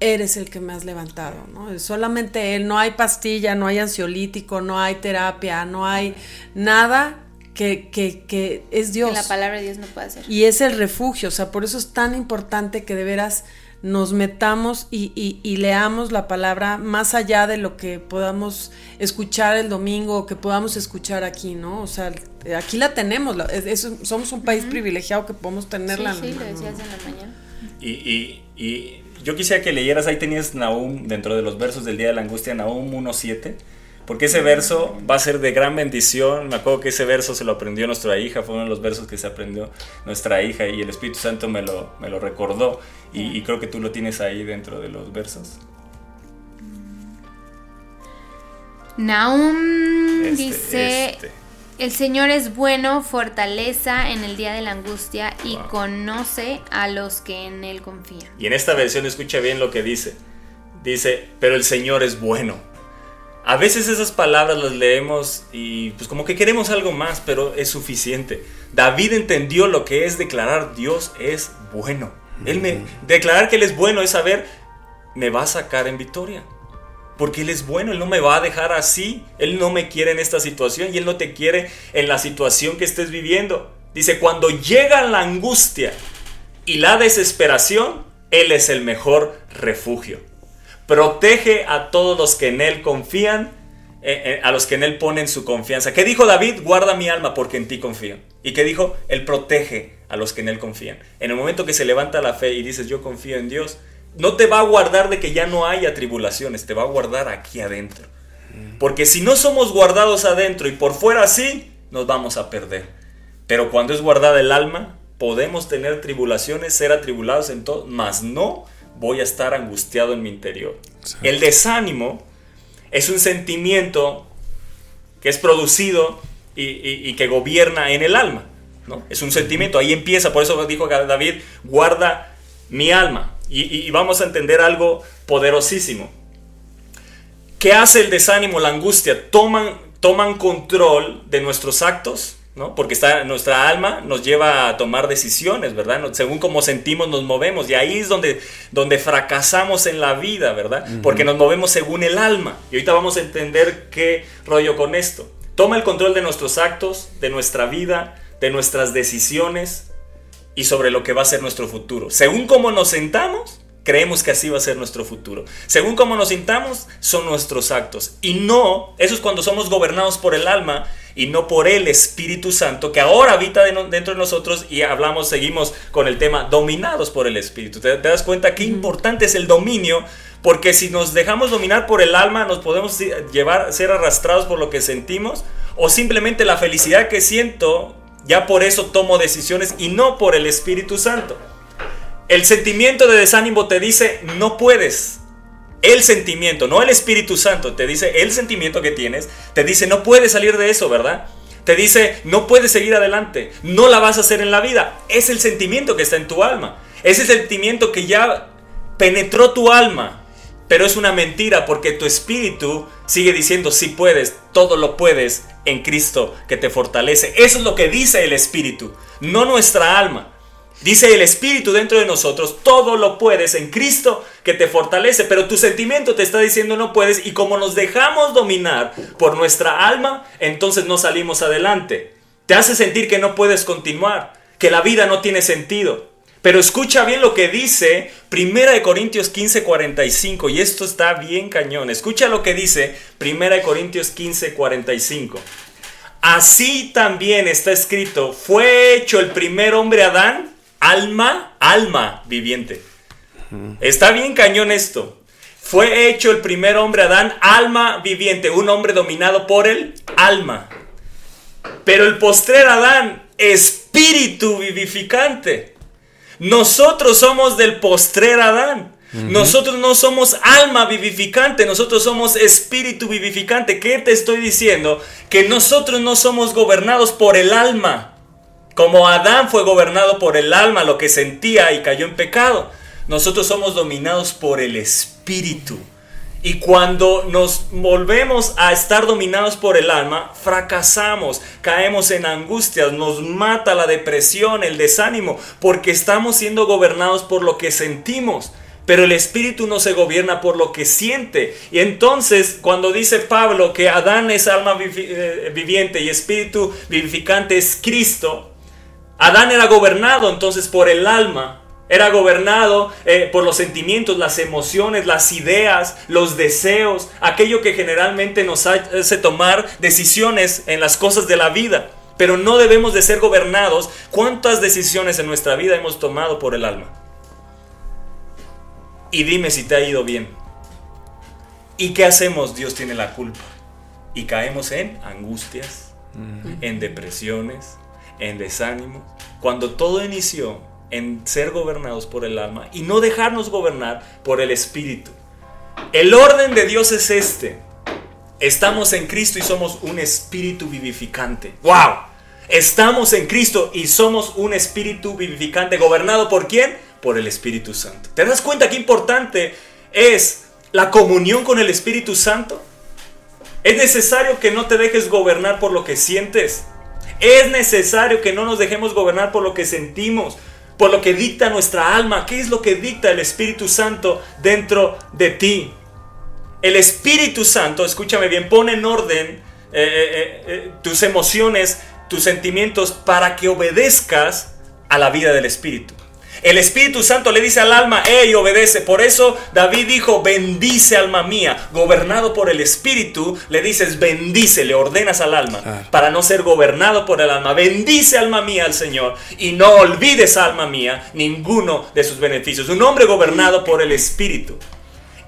eres el que me has levantado, ¿no? Solamente él, no hay pastilla, no hay ansiolítico, no hay terapia, no hay nada que, que, que es Dios. Que la palabra de Dios no puede hacer. Y es el refugio, o sea, por eso es tan importante que de veras nos metamos y, y- y leamos la palabra más allá de lo que podamos escuchar el domingo o que podamos escuchar aquí, ¿no? O sea, aquí la tenemos, la- es- es- somos un país privilegiado que podemos Sí, tenerla. sí, ¿no? lo decías en la mañana. Y, y- y yo quisiera que leyeras, ahí tenías Nahum, dentro de los versos del Día de la Angustia, Nahum 1.7, porque ese verso va a ser de gran bendición. Me acuerdo que ese verso se lo aprendió nuestra hija, fue uno de los versos que se aprendió nuestra hija y el Espíritu Santo me lo, me lo recordó y, y creo que tú lo tienes ahí dentro de los versos. Nahum Este, dice, este. el Señor es bueno, fortaleza en el día de la angustia y Wow. conoce a los que en Él confían. Y en esta versión escucha bien lo que dice. Dice, pero el Señor es bueno. A veces esas palabras las leemos y pues como que queremos algo más, pero es suficiente. David entendió lo que es declarar Dios es bueno. Él me declarar que él es bueno es saber me va a sacar en victoria. Porque Él es bueno, Él no me va a dejar así. Él no me quiere en esta situación y Él no te quiere en la situación que estés viviendo. Dice, cuando llega la angustia y la desesperación, Él es el mejor refugio. Protege a todos los que en Él confían, eh, eh, a los que en Él ponen su confianza. ¿Qué dijo David? Guarda mi alma porque en ti confío. ¿Y qué dijo? Él protege a los que en Él confían. En el momento que se levanta la fe y dices yo confío en Dios, no te va a guardar de que ya no haya tribulaciones, te va a guardar aquí adentro. Porque si no somos guardados adentro y por fuera sí, nos vamos a perder. Pero cuando es guardada el alma, podemos tener tribulaciones, ser atribulados en todo, mas no voy a estar angustiado en mi interior. El desánimo es un sentimiento que es producido y, y- y que gobierna en el alma. ¿no? Es un sentimiento, ahí empieza, por eso dijo David, guarda mi alma. Y, y- y vamos a entender algo poderosísimo. ¿Qué hace el desánimo, la angustia? Toman, toman control de nuestros actos, ¿no? Porque está, nuestra alma nos lleva a tomar decisiones, ¿verdad? Según cómo sentimos, nos movemos. Y ahí es donde, donde fracasamos en la vida, ¿verdad? Porque nos movemos según el alma. Y ahorita vamos a entender qué rollo con esto. Toma el control de nuestros actos, de nuestra vida, de nuestras decisiones y sobre lo que va a ser nuestro futuro. Según cómo nos sentamos, creemos que así va a ser nuestro futuro. Según cómo nos sintamos, son nuestros actos. Y no, eso es cuando somos gobernados por el alma y no por el Espíritu Santo, que ahora habita dentro de nosotros y hablamos, seguimos con el tema dominados por el Espíritu. ¿Te, te das cuenta qué importante es el dominio? Porque si nos dejamos dominar por el alma, nos podemos llevar, ser arrastrados por lo que sentimos, o simplemente la felicidad que siento, ya por eso tomo decisiones y no por el Espíritu Santo. El sentimiento de desánimo te dice, no puedes. El sentimiento, no el Espíritu Santo, te dice, el sentimiento que tienes, te dice, no puedes salir de eso, ¿verdad? Te dice, no puedes seguir adelante, no la vas a hacer en la vida. Es el sentimiento que está en tu alma. Es el sentimiento que ya penetró tu alma. Pero es una mentira porque tu espíritu sigue diciendo, sí puedes, todo lo puedes en Cristo que te fortalece. Eso es lo que dice el espíritu, no nuestra alma. Dice el Espíritu dentro de nosotros, todo lo puedes en Cristo que te fortalece, pero tu sentimiento te está diciendo no puedes y como nos dejamos dominar por nuestra alma, entonces no salimos adelante. Te hace sentir que no puedes continuar, que la vida no tiene sentido. Pero escucha bien lo que dice 1 Corintios 15, 45 y esto está bien cañón. Escucha lo que dice 1 Corintios 15, 45. Así también está escrito, fue hecho el primer hombre Adán, alma, alma viviente. Está bien cañón esto. Fue hecho el primer hombre Adán, alma viviente, un hombre dominado por el alma. Pero el postrer Adán, espíritu vivificante. Nosotros somos del postrer Adán. Nosotros no somos alma vivificante, nosotros somos espíritu vivificante. ¿Qué te estoy diciendo? Que nosotros no somos gobernados por el alma. Como Adán fue gobernado por el alma, lo que sentía y cayó en pecado. Nosotros somos dominados por el espíritu. Y cuando nos volvemos a estar dominados por el alma, fracasamos, caemos en angustias, nos mata la depresión, el desánimo, porque estamos siendo gobernados por lo que sentimos. Pero el espíritu no se gobierna por lo que siente. Y entonces, cuando dice Pablo que Adán es alma eh, viviente y espíritu vivificante es Cristo, Adán era gobernado entonces por el alma era gobernado eh, por los sentimientos, las emociones, las ideas, los deseos, aquello que generalmente nos hace tomar decisiones en las cosas de la vida. Pero no debemos de ser gobernados. ¿Cuántas decisiones en nuestra vida hemos tomado por el alma? Y dime si te ha ido bien. ¿Y qué hacemos? Dios tiene la culpa. Y caemos en angustias, en depresiones, en desánimo. Cuando todo inició en ser gobernados por el alma y no dejarnos gobernar por el espíritu. El orden de Dios es este. Estamos en Cristo y somos un espíritu vivificante. ¡Wow! Estamos en Cristo y somos un espíritu vivificante. ¿Gobernado por quién? Por el Espíritu Santo. ¿Te das cuenta qué importante es la comunión con el Espíritu Santo? Es necesario que no te dejes gobernar por lo que sientes. Es necesario que no nos dejemos gobernar por lo que sentimos por lo que dicta nuestra alma. ¿Qué es lo que dicta el Espíritu Santo dentro de ti? El Espíritu Santo, escúchame bien, pone en orden eh, eh, eh, tus emociones, tus sentimientos para que obedezcas a la vida del Espíritu. El Espíritu Santo le dice al alma, ey, obedece. Por eso David dijo, bendice alma mía. Gobernado por el Espíritu, le dices, bendice, le ordenas al alma. Para no ser gobernado por el alma. Bendice alma mía al Señor. Y no olvides alma mía ninguno de sus beneficios. Un hombre gobernado por el Espíritu.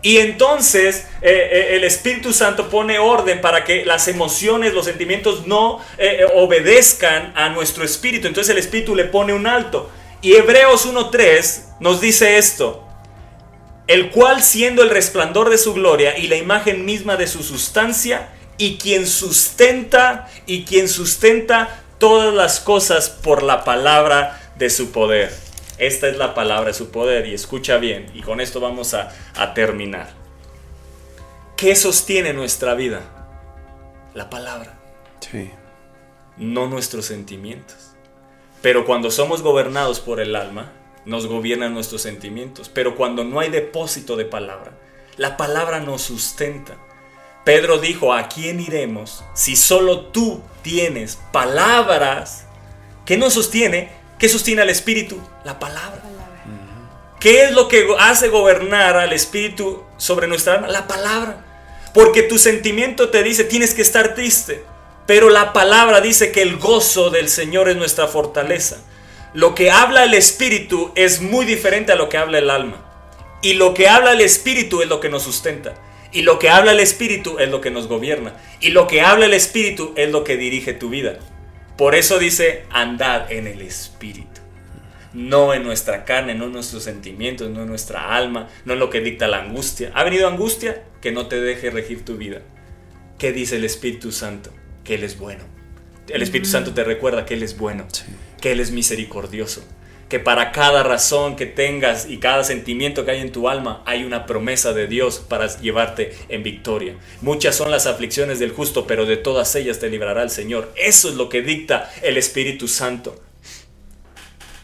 Y entonces eh, eh, el Espíritu Santo pone orden para que las emociones, los sentimientos no eh, obedezcan a nuestro espíritu. Entonces el Espíritu le pone un alto. Y Hebreos 1.3 nos dice esto, el cual siendo el resplandor de su gloria y la imagen misma de su sustancia, y quien sustenta y quien sustenta todas las cosas por la palabra de su poder. Esta es la palabra de su poder y escucha bien, y con esto vamos a, a terminar. ¿Qué sostiene nuestra vida? La palabra. Sí. No nuestros sentimientos. Pero cuando somos gobernados por el alma, nos gobiernan nuestros sentimientos. Pero cuando no hay depósito de palabra, la palabra nos sustenta. Pedro dijo, ¿a quién iremos si solo tú tienes palabras? ¿Qué nos sostiene? ¿Qué sostiene al espíritu? La palabra. ¿Qué es lo que hace gobernar al espíritu sobre nuestra alma? La palabra. Porque tu sentimiento te dice, tienes que estar triste. Pero la palabra dice que el gozo del Señor es nuestra fortaleza. Lo que habla el Espíritu es muy diferente a lo que habla el alma. Y lo que habla el Espíritu es lo que nos sustenta. Y lo que habla el Espíritu es lo que nos gobierna. Y lo que habla el Espíritu es lo que dirige tu vida. Por eso dice, andad en el Espíritu. No en nuestra carne, no en nuestros sentimientos, no en nuestra alma, no en lo que dicta la angustia. ¿Ha venido angustia? Que no te deje regir tu vida. ¿Qué dice el Espíritu Santo? Que Él es bueno. El Espíritu mm. Santo te recuerda que Él es bueno, que Él es misericordioso, que para cada razón que tengas y cada sentimiento que hay en tu alma hay una promesa de Dios para llevarte en victoria. Muchas son las aflicciones del justo, pero de todas ellas te librará el Señor. Eso es lo que dicta el Espíritu Santo.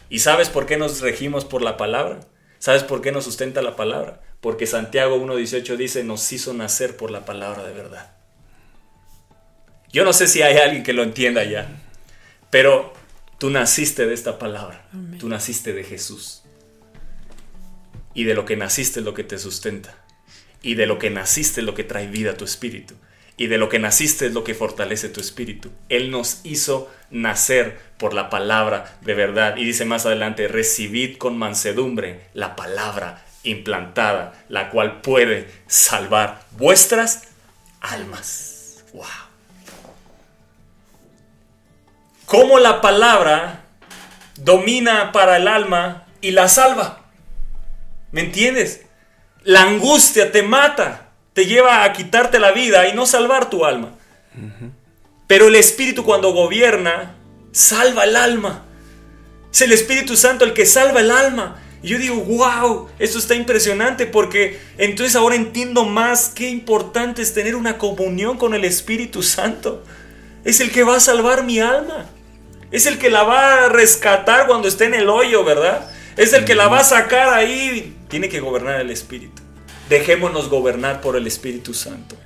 ¿Y sabes por qué nos regimos por la palabra? ¿Sabes por qué nos sustenta la palabra? Porque Santiago 1.18 dice, nos hizo nacer por la palabra de verdad. Yo no sé si hay alguien que lo entienda ya, pero tú naciste de esta palabra, tú naciste de Jesús. Y de lo que naciste es lo que te sustenta. Y de lo que naciste es lo que trae vida a tu espíritu. Y de lo que naciste es lo que fortalece tu espíritu. Él nos hizo nacer por la palabra de verdad. Y dice más adelante, recibid con mansedumbre la palabra implantada, la cual puede salvar vuestras almas. ¡Wow! Cómo la palabra domina para el alma y la salva. ¿Me entiendes? La angustia te mata, te lleva a quitarte la vida y no salvar tu alma. Pero el Espíritu cuando gobierna, salva el alma. Es el Espíritu Santo el que salva el alma. Y yo digo, wow, esto está impresionante porque entonces ahora entiendo más qué importante es tener una comunión con el Espíritu Santo. Es el que va a salvar mi alma. Es el que la va a rescatar cuando esté en el hoyo, ¿verdad? Es el que la va a sacar ahí. Tiene que gobernar el Espíritu. Dejémonos gobernar por el Espíritu Santo.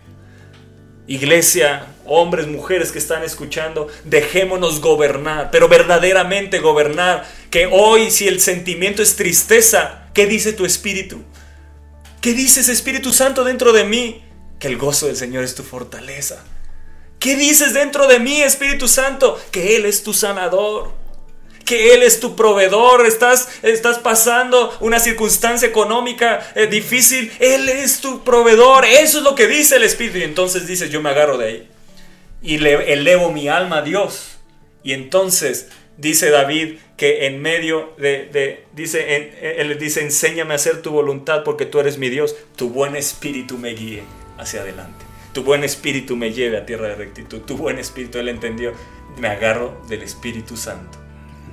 Iglesia, hombres, mujeres que están escuchando, dejémonos gobernar, pero verdaderamente gobernar. Que hoy si el sentimiento es tristeza, ¿qué dice tu espíritu? ¿Qué dices Espíritu Santo dentro de mí? Que el gozo del Señor es tu fortaleza. ¿Qué dices dentro de mí, Espíritu Santo? Que Él es tu sanador que Él es tu proveedor, estás, estás pasando una circunstancia económica eh, difícil, Él es tu proveedor, eso es lo que dice el Espíritu. Y entonces dices, yo me agarro de ahí y le elevo mi alma a Dios. Y entonces dice David que en medio de, dice, él dice, enséñame a hacer tu voluntad porque tú eres mi Dios, tu buen espíritu me guíe hacia adelante. Tu buen espíritu me lleve a tierra de rectitud. Tu buen espíritu, él entendió. Me agarro del Espíritu Santo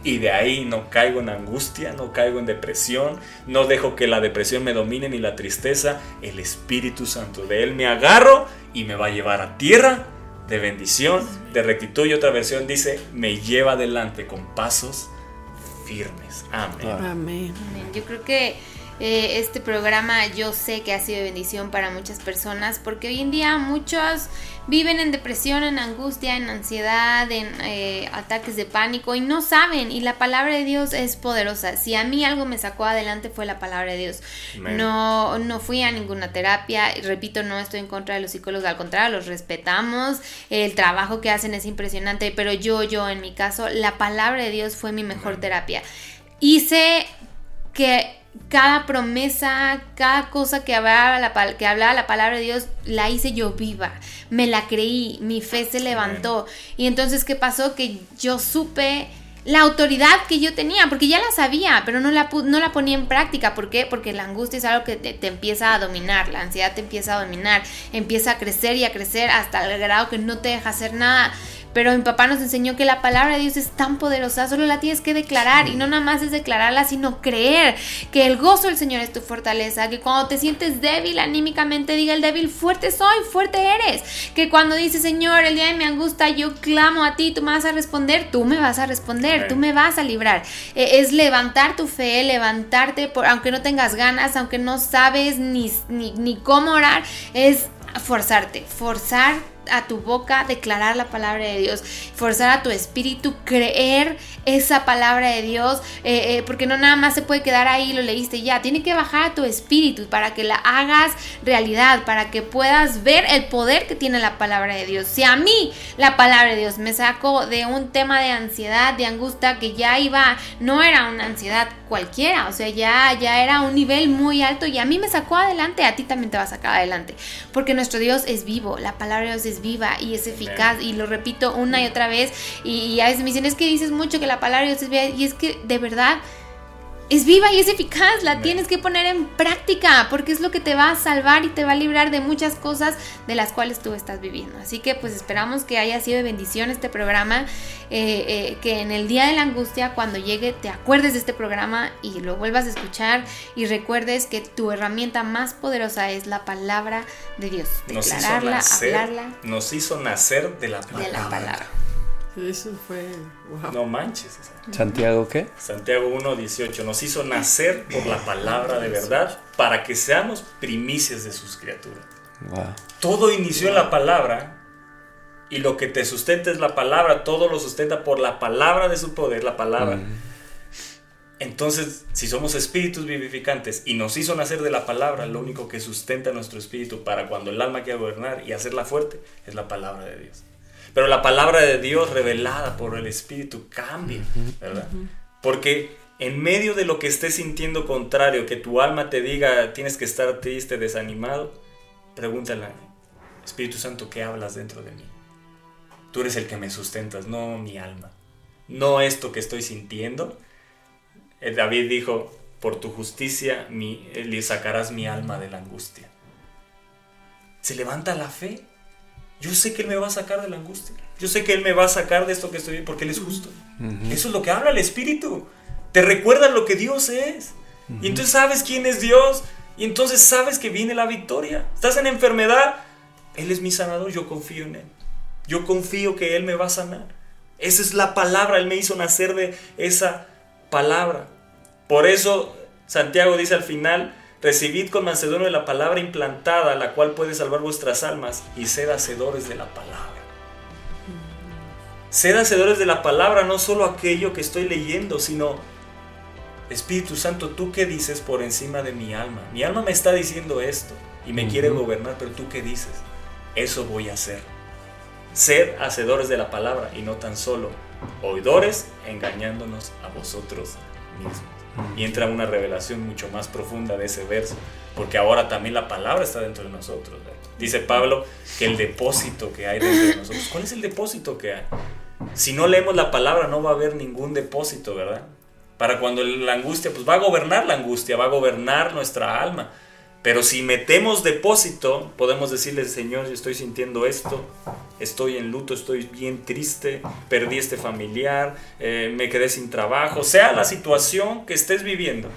y de ahí no caigo en angustia, no caigo en depresión, no dejo que la depresión me domine ni la tristeza. El Espíritu Santo de Él me agarro y me va a llevar a tierra de bendición, de rectitud. Y otra versión dice, me lleva adelante con pasos firmes. Amén. Amén. Yo creo que eh, este programa yo sé que ha sido bendición para muchas personas porque hoy en día muchos viven en depresión, en angustia, en ansiedad, en eh, ataques de pánico y no saben y la palabra de Dios es poderosa. Si a mí algo me sacó adelante fue la palabra de Dios. No, no fui a ninguna terapia, repito, no estoy en contra de los psicólogos, al contrario, los respetamos, el trabajo que hacen es impresionante, pero yo, yo en mi caso, la palabra de Dios fue mi mejor terapia. Hice que cada promesa, cada cosa que hablaba, la, que hablaba la palabra de Dios, la hice yo viva. Me la creí, mi fe se levantó. Y entonces, ¿qué pasó? Que yo supe la autoridad que yo tenía, porque ya la sabía, pero no la, no la ponía en práctica. ¿Por qué? Porque la angustia es algo que te, te, empieza a dominar, la ansiedad te empieza a dominar, empieza a crecer y a crecer hasta el grado que no te deja hacer nada. Pero mi papá nos enseñó que la palabra de Dios es tan poderosa, solo la tienes que declarar y no nada más es declararla, sino creer que el gozo del Señor es tu fortaleza, que cuando te sientes débil anímicamente diga el débil, fuerte soy, fuerte eres, que cuando dices Señor, el día de mi angustia yo clamo a ti, tú me vas a responder, tú me vas a responder, tú me vas a librar. E, es levantar tu fe, levantarte, por, aunque no tengas ganas, aunque no sabes ni, ni, ni cómo orar, es forzarte, forzar a tu boca declarar la palabra de Dios, forzar a tu espíritu creer esa palabra de Dios, eh, eh, porque no nada más se puede quedar ahí, lo leíste ya, tiene que bajar a tu espíritu para que la hagas realidad, para que puedas ver el poder que tiene la palabra de Dios. Si a mí la palabra de Dios me sacó de un tema de ansiedad, de angustia, que ya iba, no era una ansiedad cualquiera, o sea, ya, ya era un nivel muy alto y a mí me sacó adelante, a ti también te va a sacar adelante, porque nuestro Dios es vivo, la palabra de Dios es viva y es eficaz y lo repito una y otra vez y, a veces me dicen es que dices mucho que la palabra de Dios es viva y es que de verdad es viva y es eficaz, la tienes que poner en práctica porque es lo que te va a salvar y te va a librar de muchas cosas de las cuales tú estás viviendo. Así que pues esperamos que haya sido de bendición este programa, eh, eh, que en el día de la angustia cuando llegue te acuerdes de este programa y lo vuelvas a escuchar y recuerdes que tu herramienta más poderosa es la palabra de Dios. Declararla, hablarla. Nos hizo nacer de la palabra. De la palabra. Eso fue. No manches. ¿Santiago qué? Santiago 1.18. Nos hizo nacer por la palabra de verdad para que seamos primicias de sus criaturas. Todo inició en la palabra y lo que te sustenta es la palabra. Todo lo sustenta por la palabra de su poder, la palabra. Mm. Entonces, si somos espíritus vivificantes y nos hizo nacer de la palabra, lo único que sustenta nuestro espíritu para cuando el alma quiera gobernar y hacerla fuerte es la palabra de Dios. Pero la palabra de Dios revelada por el Espíritu cambia, ¿verdad? Porque en medio de lo que estés sintiendo contrario, que tu alma te diga tienes que estar triste, desanimado, pregúntale, Espíritu Santo, ¿qué hablas dentro de mí? Tú eres el que me sustentas, no mi alma. No esto que estoy sintiendo. Eh, David dijo, por tu justicia mi, le sacarás mi alma de la angustia. Se levanta la fe yo sé que Él me va a sacar de la angustia. Yo sé que Él me va a sacar de esto que estoy porque Él es justo. Eso es lo que habla el Espíritu. Te recuerda lo que Dios es. Y entonces sabes quién es Dios. Y entonces sabes que viene la victoria. Estás en enfermedad. Él es mi sanador. Yo confío en Él. Yo confío que Él me va a sanar. Esa es la palabra. Él me hizo nacer de esa palabra. Por eso Santiago dice al final, recibid con mansedumbre la palabra implantada, la cual puede salvar vuestras almas, y sed hacedores de la palabra. Sed hacedores de la palabra, no solo aquello que estoy leyendo, sino Espíritu Santo, ¿tú qué dices por encima de mi alma? Mi alma me está diciendo esto y me quiere gobernar, pero ¿tú qué dices? Eso voy a hacer. Sed hacedores de la palabra y no tan solo oidores engañándonos a vosotros mismos. Y entra una revelación mucho más profunda de ese verso, porque ahora también la palabra está dentro de nosotros. Dice Pablo que el depósito que hay dentro de nosotros, ¿cuál es el depósito que hay? Si no leemos la palabra no va a haber ningún depósito, ¿verdad? Para cuando la angustia, pues va a gobernar la angustia, va a gobernar nuestra alma. Pero si metemos depósito, podemos decirle, Señor, yo estoy sintiendo esto, estoy en luto, estoy bien triste, perdí este familiar, eh, me quedé sin trabajo, sea la situación que estés viviendo,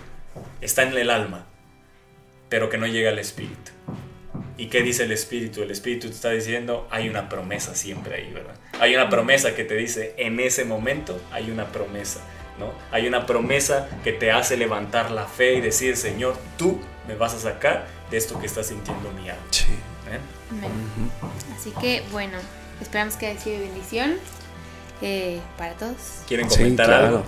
está en el alma, pero que no llega al espíritu. ¿Y qué dice el espíritu? El espíritu te está diciendo, hay una promesa siempre ahí, ¿verdad? Hay una promesa que te dice, en ese momento hay una promesa. ¿No? Hay una promesa que te hace levantar la fe y decir, Señor, tú me vas a sacar de esto que está sintiendo mi alma. Sí. ¿Eh? Así que bueno, esperamos que haya sido bendición eh, para todos. ¿Quieren Sí, comentar claro. algo?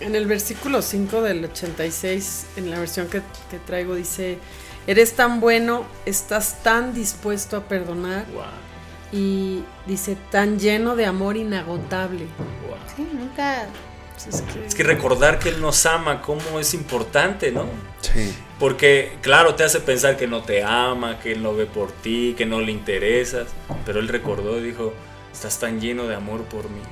En el versículo 5 del 86, en la versión que, que traigo, dice, eres tan bueno, estás tan dispuesto a perdonar Guau, y dice, tan lleno de amor inagotable. guau. Sí, nunca. Es que, Es que recordar que Él nos ama, cómo es importante, ¿no? Sí. Porque, claro, te hace pensar que no te ama, que Él no ve por ti, que no le interesas. Pero Él recordó y dijo, estás tan lleno de amor por mí.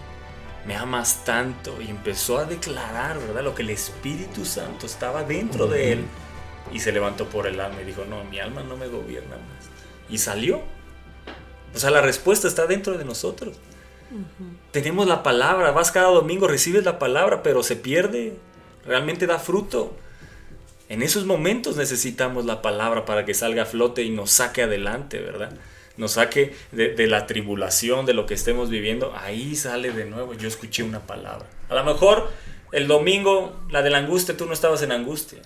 Me amas tanto. Y empezó a declarar, ¿verdad? Lo que el Espíritu Santo estaba dentro de Él. Y se levantó por el alma y dijo, no, mi alma no me gobierna más. Y salió. O sea, la respuesta está dentro de nosotros. Tenemos la palabra, vas cada domingo, recibes la palabra, pero se pierde. Realmente da fruto. En esos momentos necesitamos la palabra para que salga a flote y nos saque adelante, ¿verdad? Nos saque de, de la tribulación, de lo que estemos viviendo. Ahí sale de nuevo, yo escuché una palabra. A lo mejor el domingo, la de la angustia, tú no estabas en angustia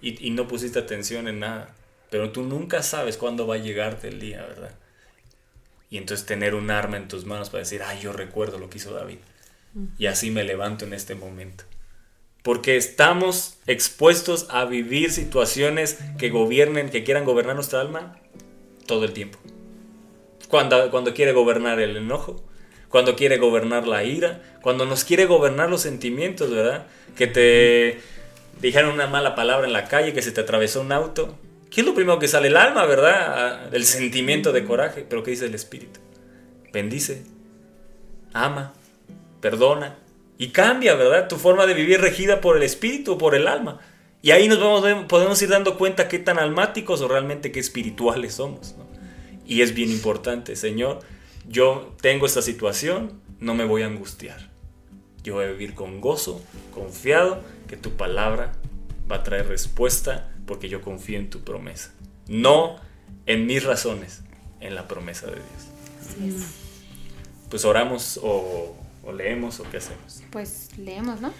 y, y no pusiste atención en nada. Pero tú nunca sabes cuándo va a llegarte el día, ¿verdad? Y entonces tener un arma en tus manos para decir, ay, yo recuerdo lo que hizo David. Y así me levanto en este momento. Porque estamos expuestos a vivir situaciones que gobiernen, que quieran gobernar nuestra alma todo el tiempo. Cuando, cuando quiere gobernar el enojo, cuando quiere gobernar la ira, cuando nos quiere gobernar los sentimientos, ¿verdad? Que te dijeron una mala palabra en la calle, que se te atravesó un auto. ¿Qué es lo primero que sale? El alma, ¿verdad? El sentimiento de coraje. Pero ¿qué dice el Espíritu? Bendice, ama, perdona y cambia, ¿verdad? Tu forma de vivir regida por el Espíritu, por el alma. Y ahí nos vamos, podemos ir dando cuenta qué tan almáticos o realmente qué espirituales somos. Y es bien importante, Señor, yo tengo esta situación, no me voy a angustiar. Yo voy a vivir con gozo, confiado, que tu palabra va a traer respuesta porque yo confío en tu promesa. No en mis razones, en la promesa de Dios. Pues oramos o, o leemos o qué hacemos. Pues leemos, ¿no?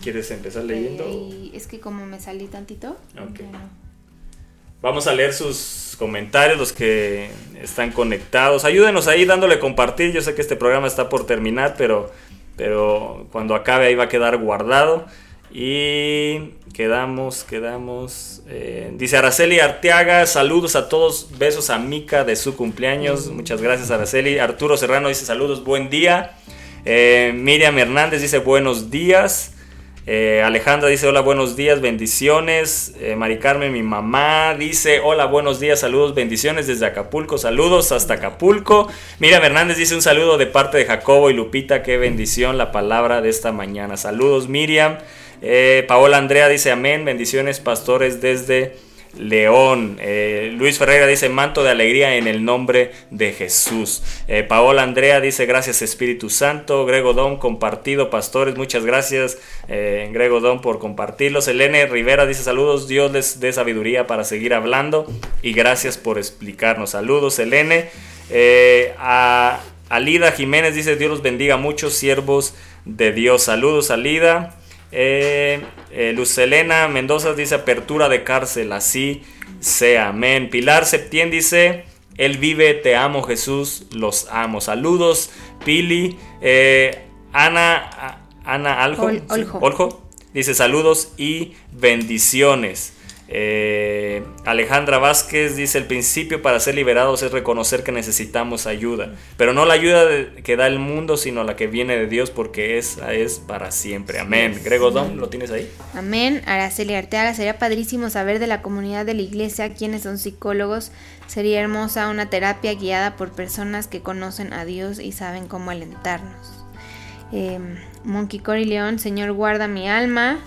¿Quieres empezar leyendo? Eh, es que como me salí tantito. Ok. bueno. Vamos a leer sus comentarios, los que están conectados. Ayúdenos ahí dándole compartir. Yo sé que este programa está por terminar, pero, pero cuando acabe ahí va a quedar guardado. Y quedamos, quedamos. eh, dice Araceli Arteaga, saludos a todos, besos a Mica de su cumpleaños. Muchas gracias Araceli. Arturo Serrano dice saludos, buen día. Eh, Miriam Hernández dice buenos días. Eh, Alejandra dice hola, buenos días, bendiciones. Mari Carmen, mi mamá, dice hola, buenos días, saludos, bendiciones desde Acapulco, saludos hasta Acapulco. Miriam Hernández dice un saludo de parte de Jacobo y Lupita, qué bendición la palabra de esta mañana. Saludos, Miriam. Eh, Paola Andrea dice amén, bendiciones, pastores desde León. Eh, Luis Ferreira dice manto de alegría en el nombre de Jesús. Eh, Paola Andrea dice gracias Espíritu Santo. Grego Don compartido. Pastores, muchas gracias eh, Don por compartirlos. Elene Rivera dice saludos. Dios les dé sabiduría para seguir hablando. Y gracias por explicarnos. Saludos Elene. a Alida Jiménez dice Dios los bendiga muchos siervos de Dios. Saludos Alida. Eh, eh, Luz Elena Mendoza dice apertura de cárcel, así sea, amén. Pilar Septién dice, Él vive, te amo Jesús, los amo. Saludos, Pili. Eh, Ana, Ana Aljo, Oljo. dice saludos y bendiciones. Eh, Alejandra Vázquez dice, el principio para ser liberados es reconocer que necesitamos ayuda, pero no la ayuda que da el mundo, sino la que viene de Dios, porque esa es para siempre. Amén. Grego Dom, ¿lo tienes ahí? Amén. Araceli Arteaga, sería padrísimo saber de la comunidad de la iglesia quiénes son psicólogos. Sería hermosa una terapia guiada por personas que conocen a Dios y saben cómo alentarnos. Eh, Monkey Cory León, Señor, guarda mi alma.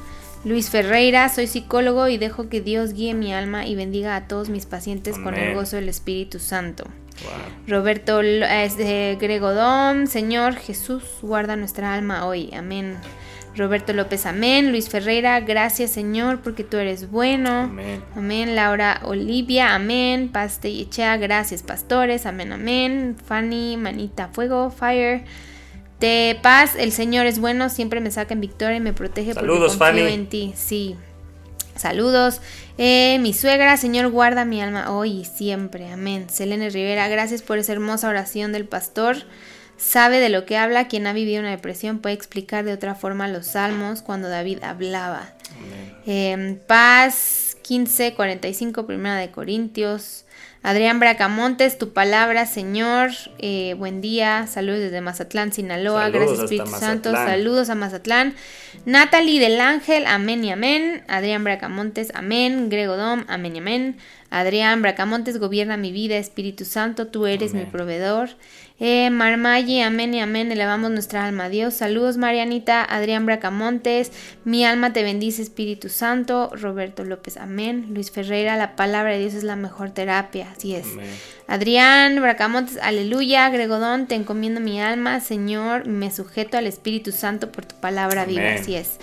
Luis Ferreira, soy psicólogo y dejo que Dios guíe mi alma y bendiga a todos mis pacientes con el gozo del Espíritu Santo. Roberto de Gregodón, Señor Jesús, guarda nuestra alma hoy. Amén. Roberto López, amén. Luis Ferreira, gracias Señor porque tú eres bueno. Amén. Amén. Laura Olivia, amén. Paste y Echea, gracias pastores. Amén, amén. Fanny, manita fuego, fire. De paz, el Señor es bueno, siempre me saca en victoria y me protege Saludos, porque confío en ti. Sí. Saludos. Eh, mi suegra, Señor, guarda mi alma hoy y siempre. Amén. Selene Rivera, gracias por esa hermosa oración del pastor. Sabe de lo que habla. Quien ha vivido una depresión puede explicar de otra forma los salmos cuando David hablaba. Eh, paz 15, 45, primera de Corintios. Adrián Bracamontes, tu palabra, Señor. Eh, buen día. Saludos desde Mazatlán, Sinaloa. Gracias, Espíritu Santo. Saludos a Mazatlán. Natalie del Ángel, amén y amén. Adrián Bracamontes, amén. Grego Dom, amén y amén. Adrián Bracamontes, gobierna mi vida, Espíritu Santo. Tú eres mi proveedor. Eh, Marmayi, amén y amén, elevamos nuestra alma a Dios. Saludos Marianita, Adrián Bracamontes, mi alma te bendice Espíritu Santo, Roberto López, amén. Luis Ferreira, la palabra de Dios es la mejor terapia, así es. Adrián Bracamontes, aleluya, Gregodón, te encomiendo mi alma, Señor, me sujeto al Espíritu Santo por tu palabra viva, así es.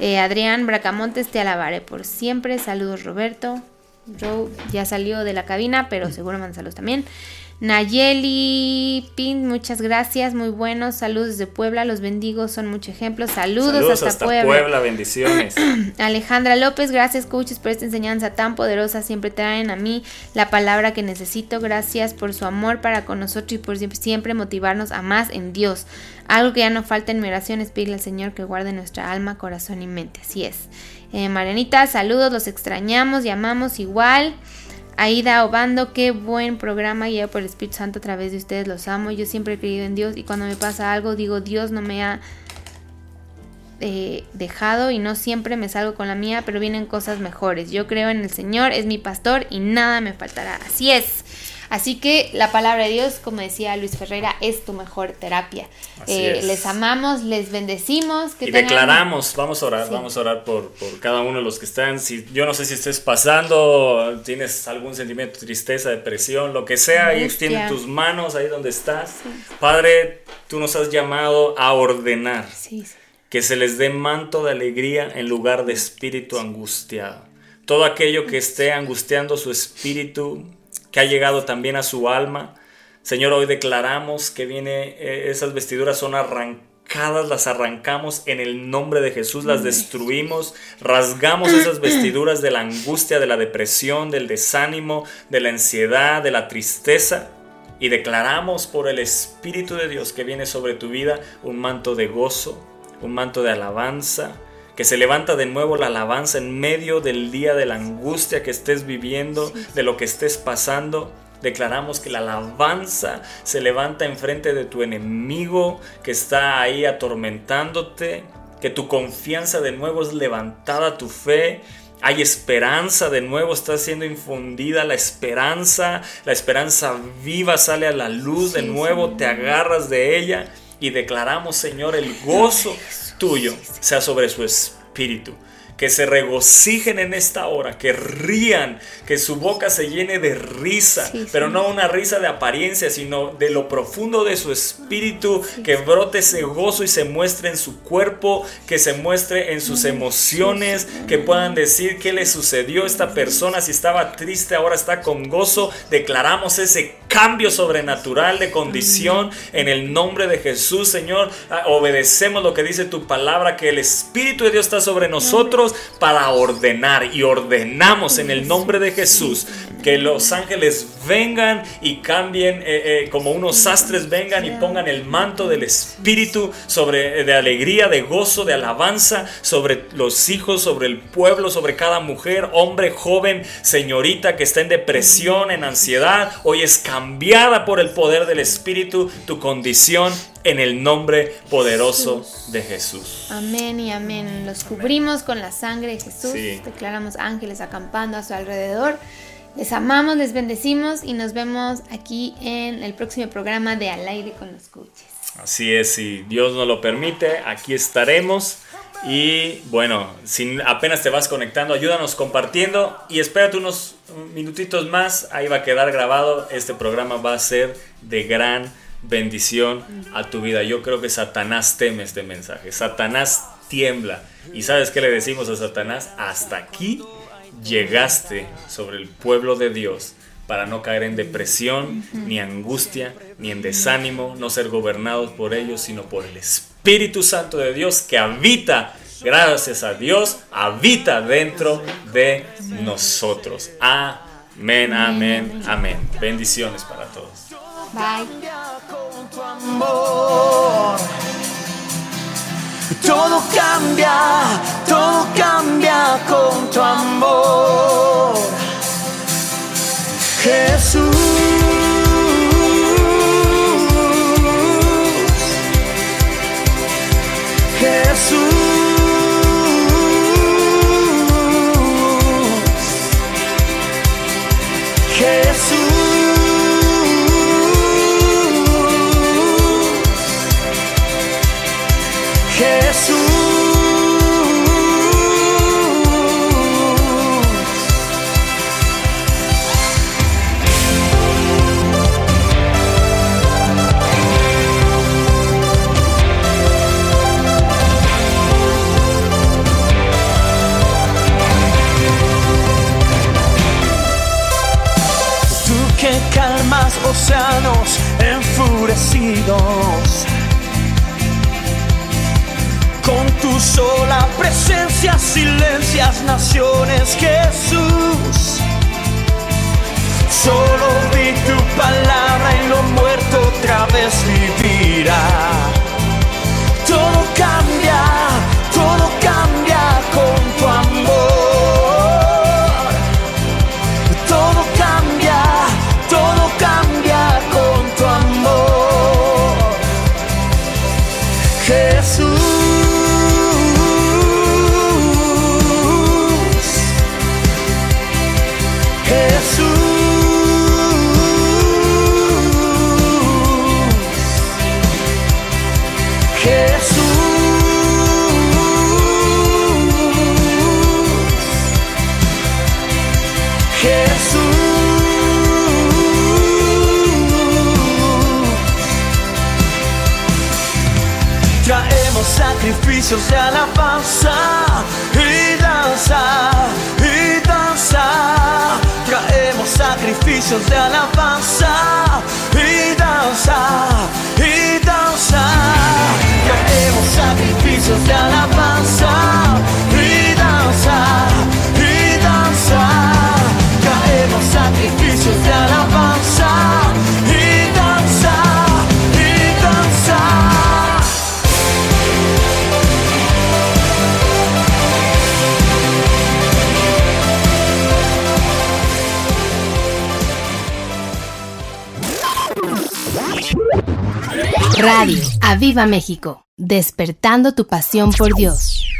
Eh, Adrián Bracamontes, te alabaré por siempre. Saludos Roberto. Joe ya salió de la cabina, pero seguro mandan saludos también. Nayeli Pin, muchas gracias, muy buenos. Saludos desde Puebla, los bendigo, son mucho ejemplo. Saludos, hasta, Puebla. bendiciones. Alejandra López, gracias coaches por esta enseñanza tan poderosa. Siempre traen a mí la palabra que necesito. Gracias por su amor para con nosotros y por siempre, motivarnos a más en Dios. Algo que ya no falta en mi oración es pedirle al Señor que guarde nuestra alma, corazón y mente. Así es. Eh, Marianita, saludos, los extrañamos y amamos igual. Aida Obando, qué buen programa guiado por el Espíritu Santo a través de ustedes, los amo. Yo siempre he creído en Dios y cuando me pasa algo digo, Dios no me ha eh, dejado y no siempre me salgo con la mía, pero vienen cosas mejores. Yo creo en el Señor, es mi pastor y nada me faltará. Así es. Así que la palabra de Dios, como decía Luis Ferreira, es tu mejor terapia. Eh, les amamos, les bendecimos. y declaramos, vamos a orar, vamos a orar por, cada uno de los que están. Si, yo no sé si estés pasando, tienes algún sentimiento de tristeza, depresión, lo que sea, ahí extiende tus manos, ahí donde estás. Padre, tú nos has llamado a ordenar. Que se les dé manto de alegría en lugar de espíritu angustiado. Todo aquello que esté angustiando su espíritu, que ha llegado también a su alma. Señor, hoy declaramos que viene, eh, esas vestiduras son arrancadas, las arrancamos en el nombre de Jesús, las destruimos, rasgamos esas vestiduras de la angustia, de la depresión, del desánimo, de la ansiedad, de la tristeza. Y declaramos por el Espíritu de Dios que viene sobre tu vida un manto de gozo, un manto de alabanza, que se levanta de nuevo la alabanza en medio del día de la angustia que estés viviendo, de lo que estés pasando. Declaramos que la alabanza se levanta enfrente de tu enemigo que está ahí atormentándote, que tu confianza de nuevo es levantada, tu fe, hay esperanza, de nuevo está siendo infundida la esperanza, la esperanza viva sale a la luz, de nuevo te agarras de ella y declaramos, Señor, el gozo tuyo sea sobre su espíritu. Que se regocijen en esta hora, que rían, que su boca se llene de risa, Sí, pero sí. no una risa de apariencia, sino de lo profundo de su espíritu, que brote ese gozo y se muestre en su cuerpo, que se muestre en sus emociones, que puedan decir qué le sucedió a esta persona, si estaba triste, ahora está con gozo. Declaramos ese cambio sobrenatural de condición en el nombre de Jesús, Señor. Ah, Obedecemos lo que dice tu palabra, que el Espíritu de Dios está sobre nosotros para ordenar y ordenamos en el nombre de Jesús que los ángeles vengan y cambien eh, eh, como unos sastres vengan y pongan el manto del Espíritu sobre eh, de alegría, de gozo, de alabanza sobre los hijos, sobre el pueblo, sobre cada mujer, hombre, joven, señorita que está en depresión, en ansiedad. Hoy es cambiada por el poder del Espíritu tu condición en el nombre poderoso de Jesús. Amén y amén. Los cubrimos con la sangre de Jesús. Sí. Declaramos ángeles acampando a su alrededor. Les amamos, les bendecimos y nos vemos aquí en el próximo programa de Al aire con los coaches. Así es, si Dios nos lo permite, aquí estaremos. Y bueno, si apenas te vas conectando, ayúdanos compartiendo y espérate unos minutitos más, ahí va a quedar grabado. Este programa va a ser de gran bendición a tu vida. Yo creo que Satanás teme este mensaje, Satanás tiembla. ¿Y sabes qué le decimos a Satanás? Hasta aquí llegaste sobre el pueblo de Dios para no caer en depresión, ni angustia, ni en desánimo, no ser gobernados por ellos, sino por el Espíritu Santo de Dios que habita, gracias a Dios, habita dentro de nosotros. Amén, amén, amén. Bendiciones para todos. Bye. Amor. Todo cambia, todo cambia con tu amor. Jesús. Con tu sola presencia silencias naciones, Jesús. Solo di tu palabra y lo muerto otra vez vivirá. Sacrificios de alabanza y danza, y danza. Traemos sacrificios de alabanza y danza, y danza. Traemos sacrificios de alabanza Radio Aviva México, despertando tu pasión por Dios.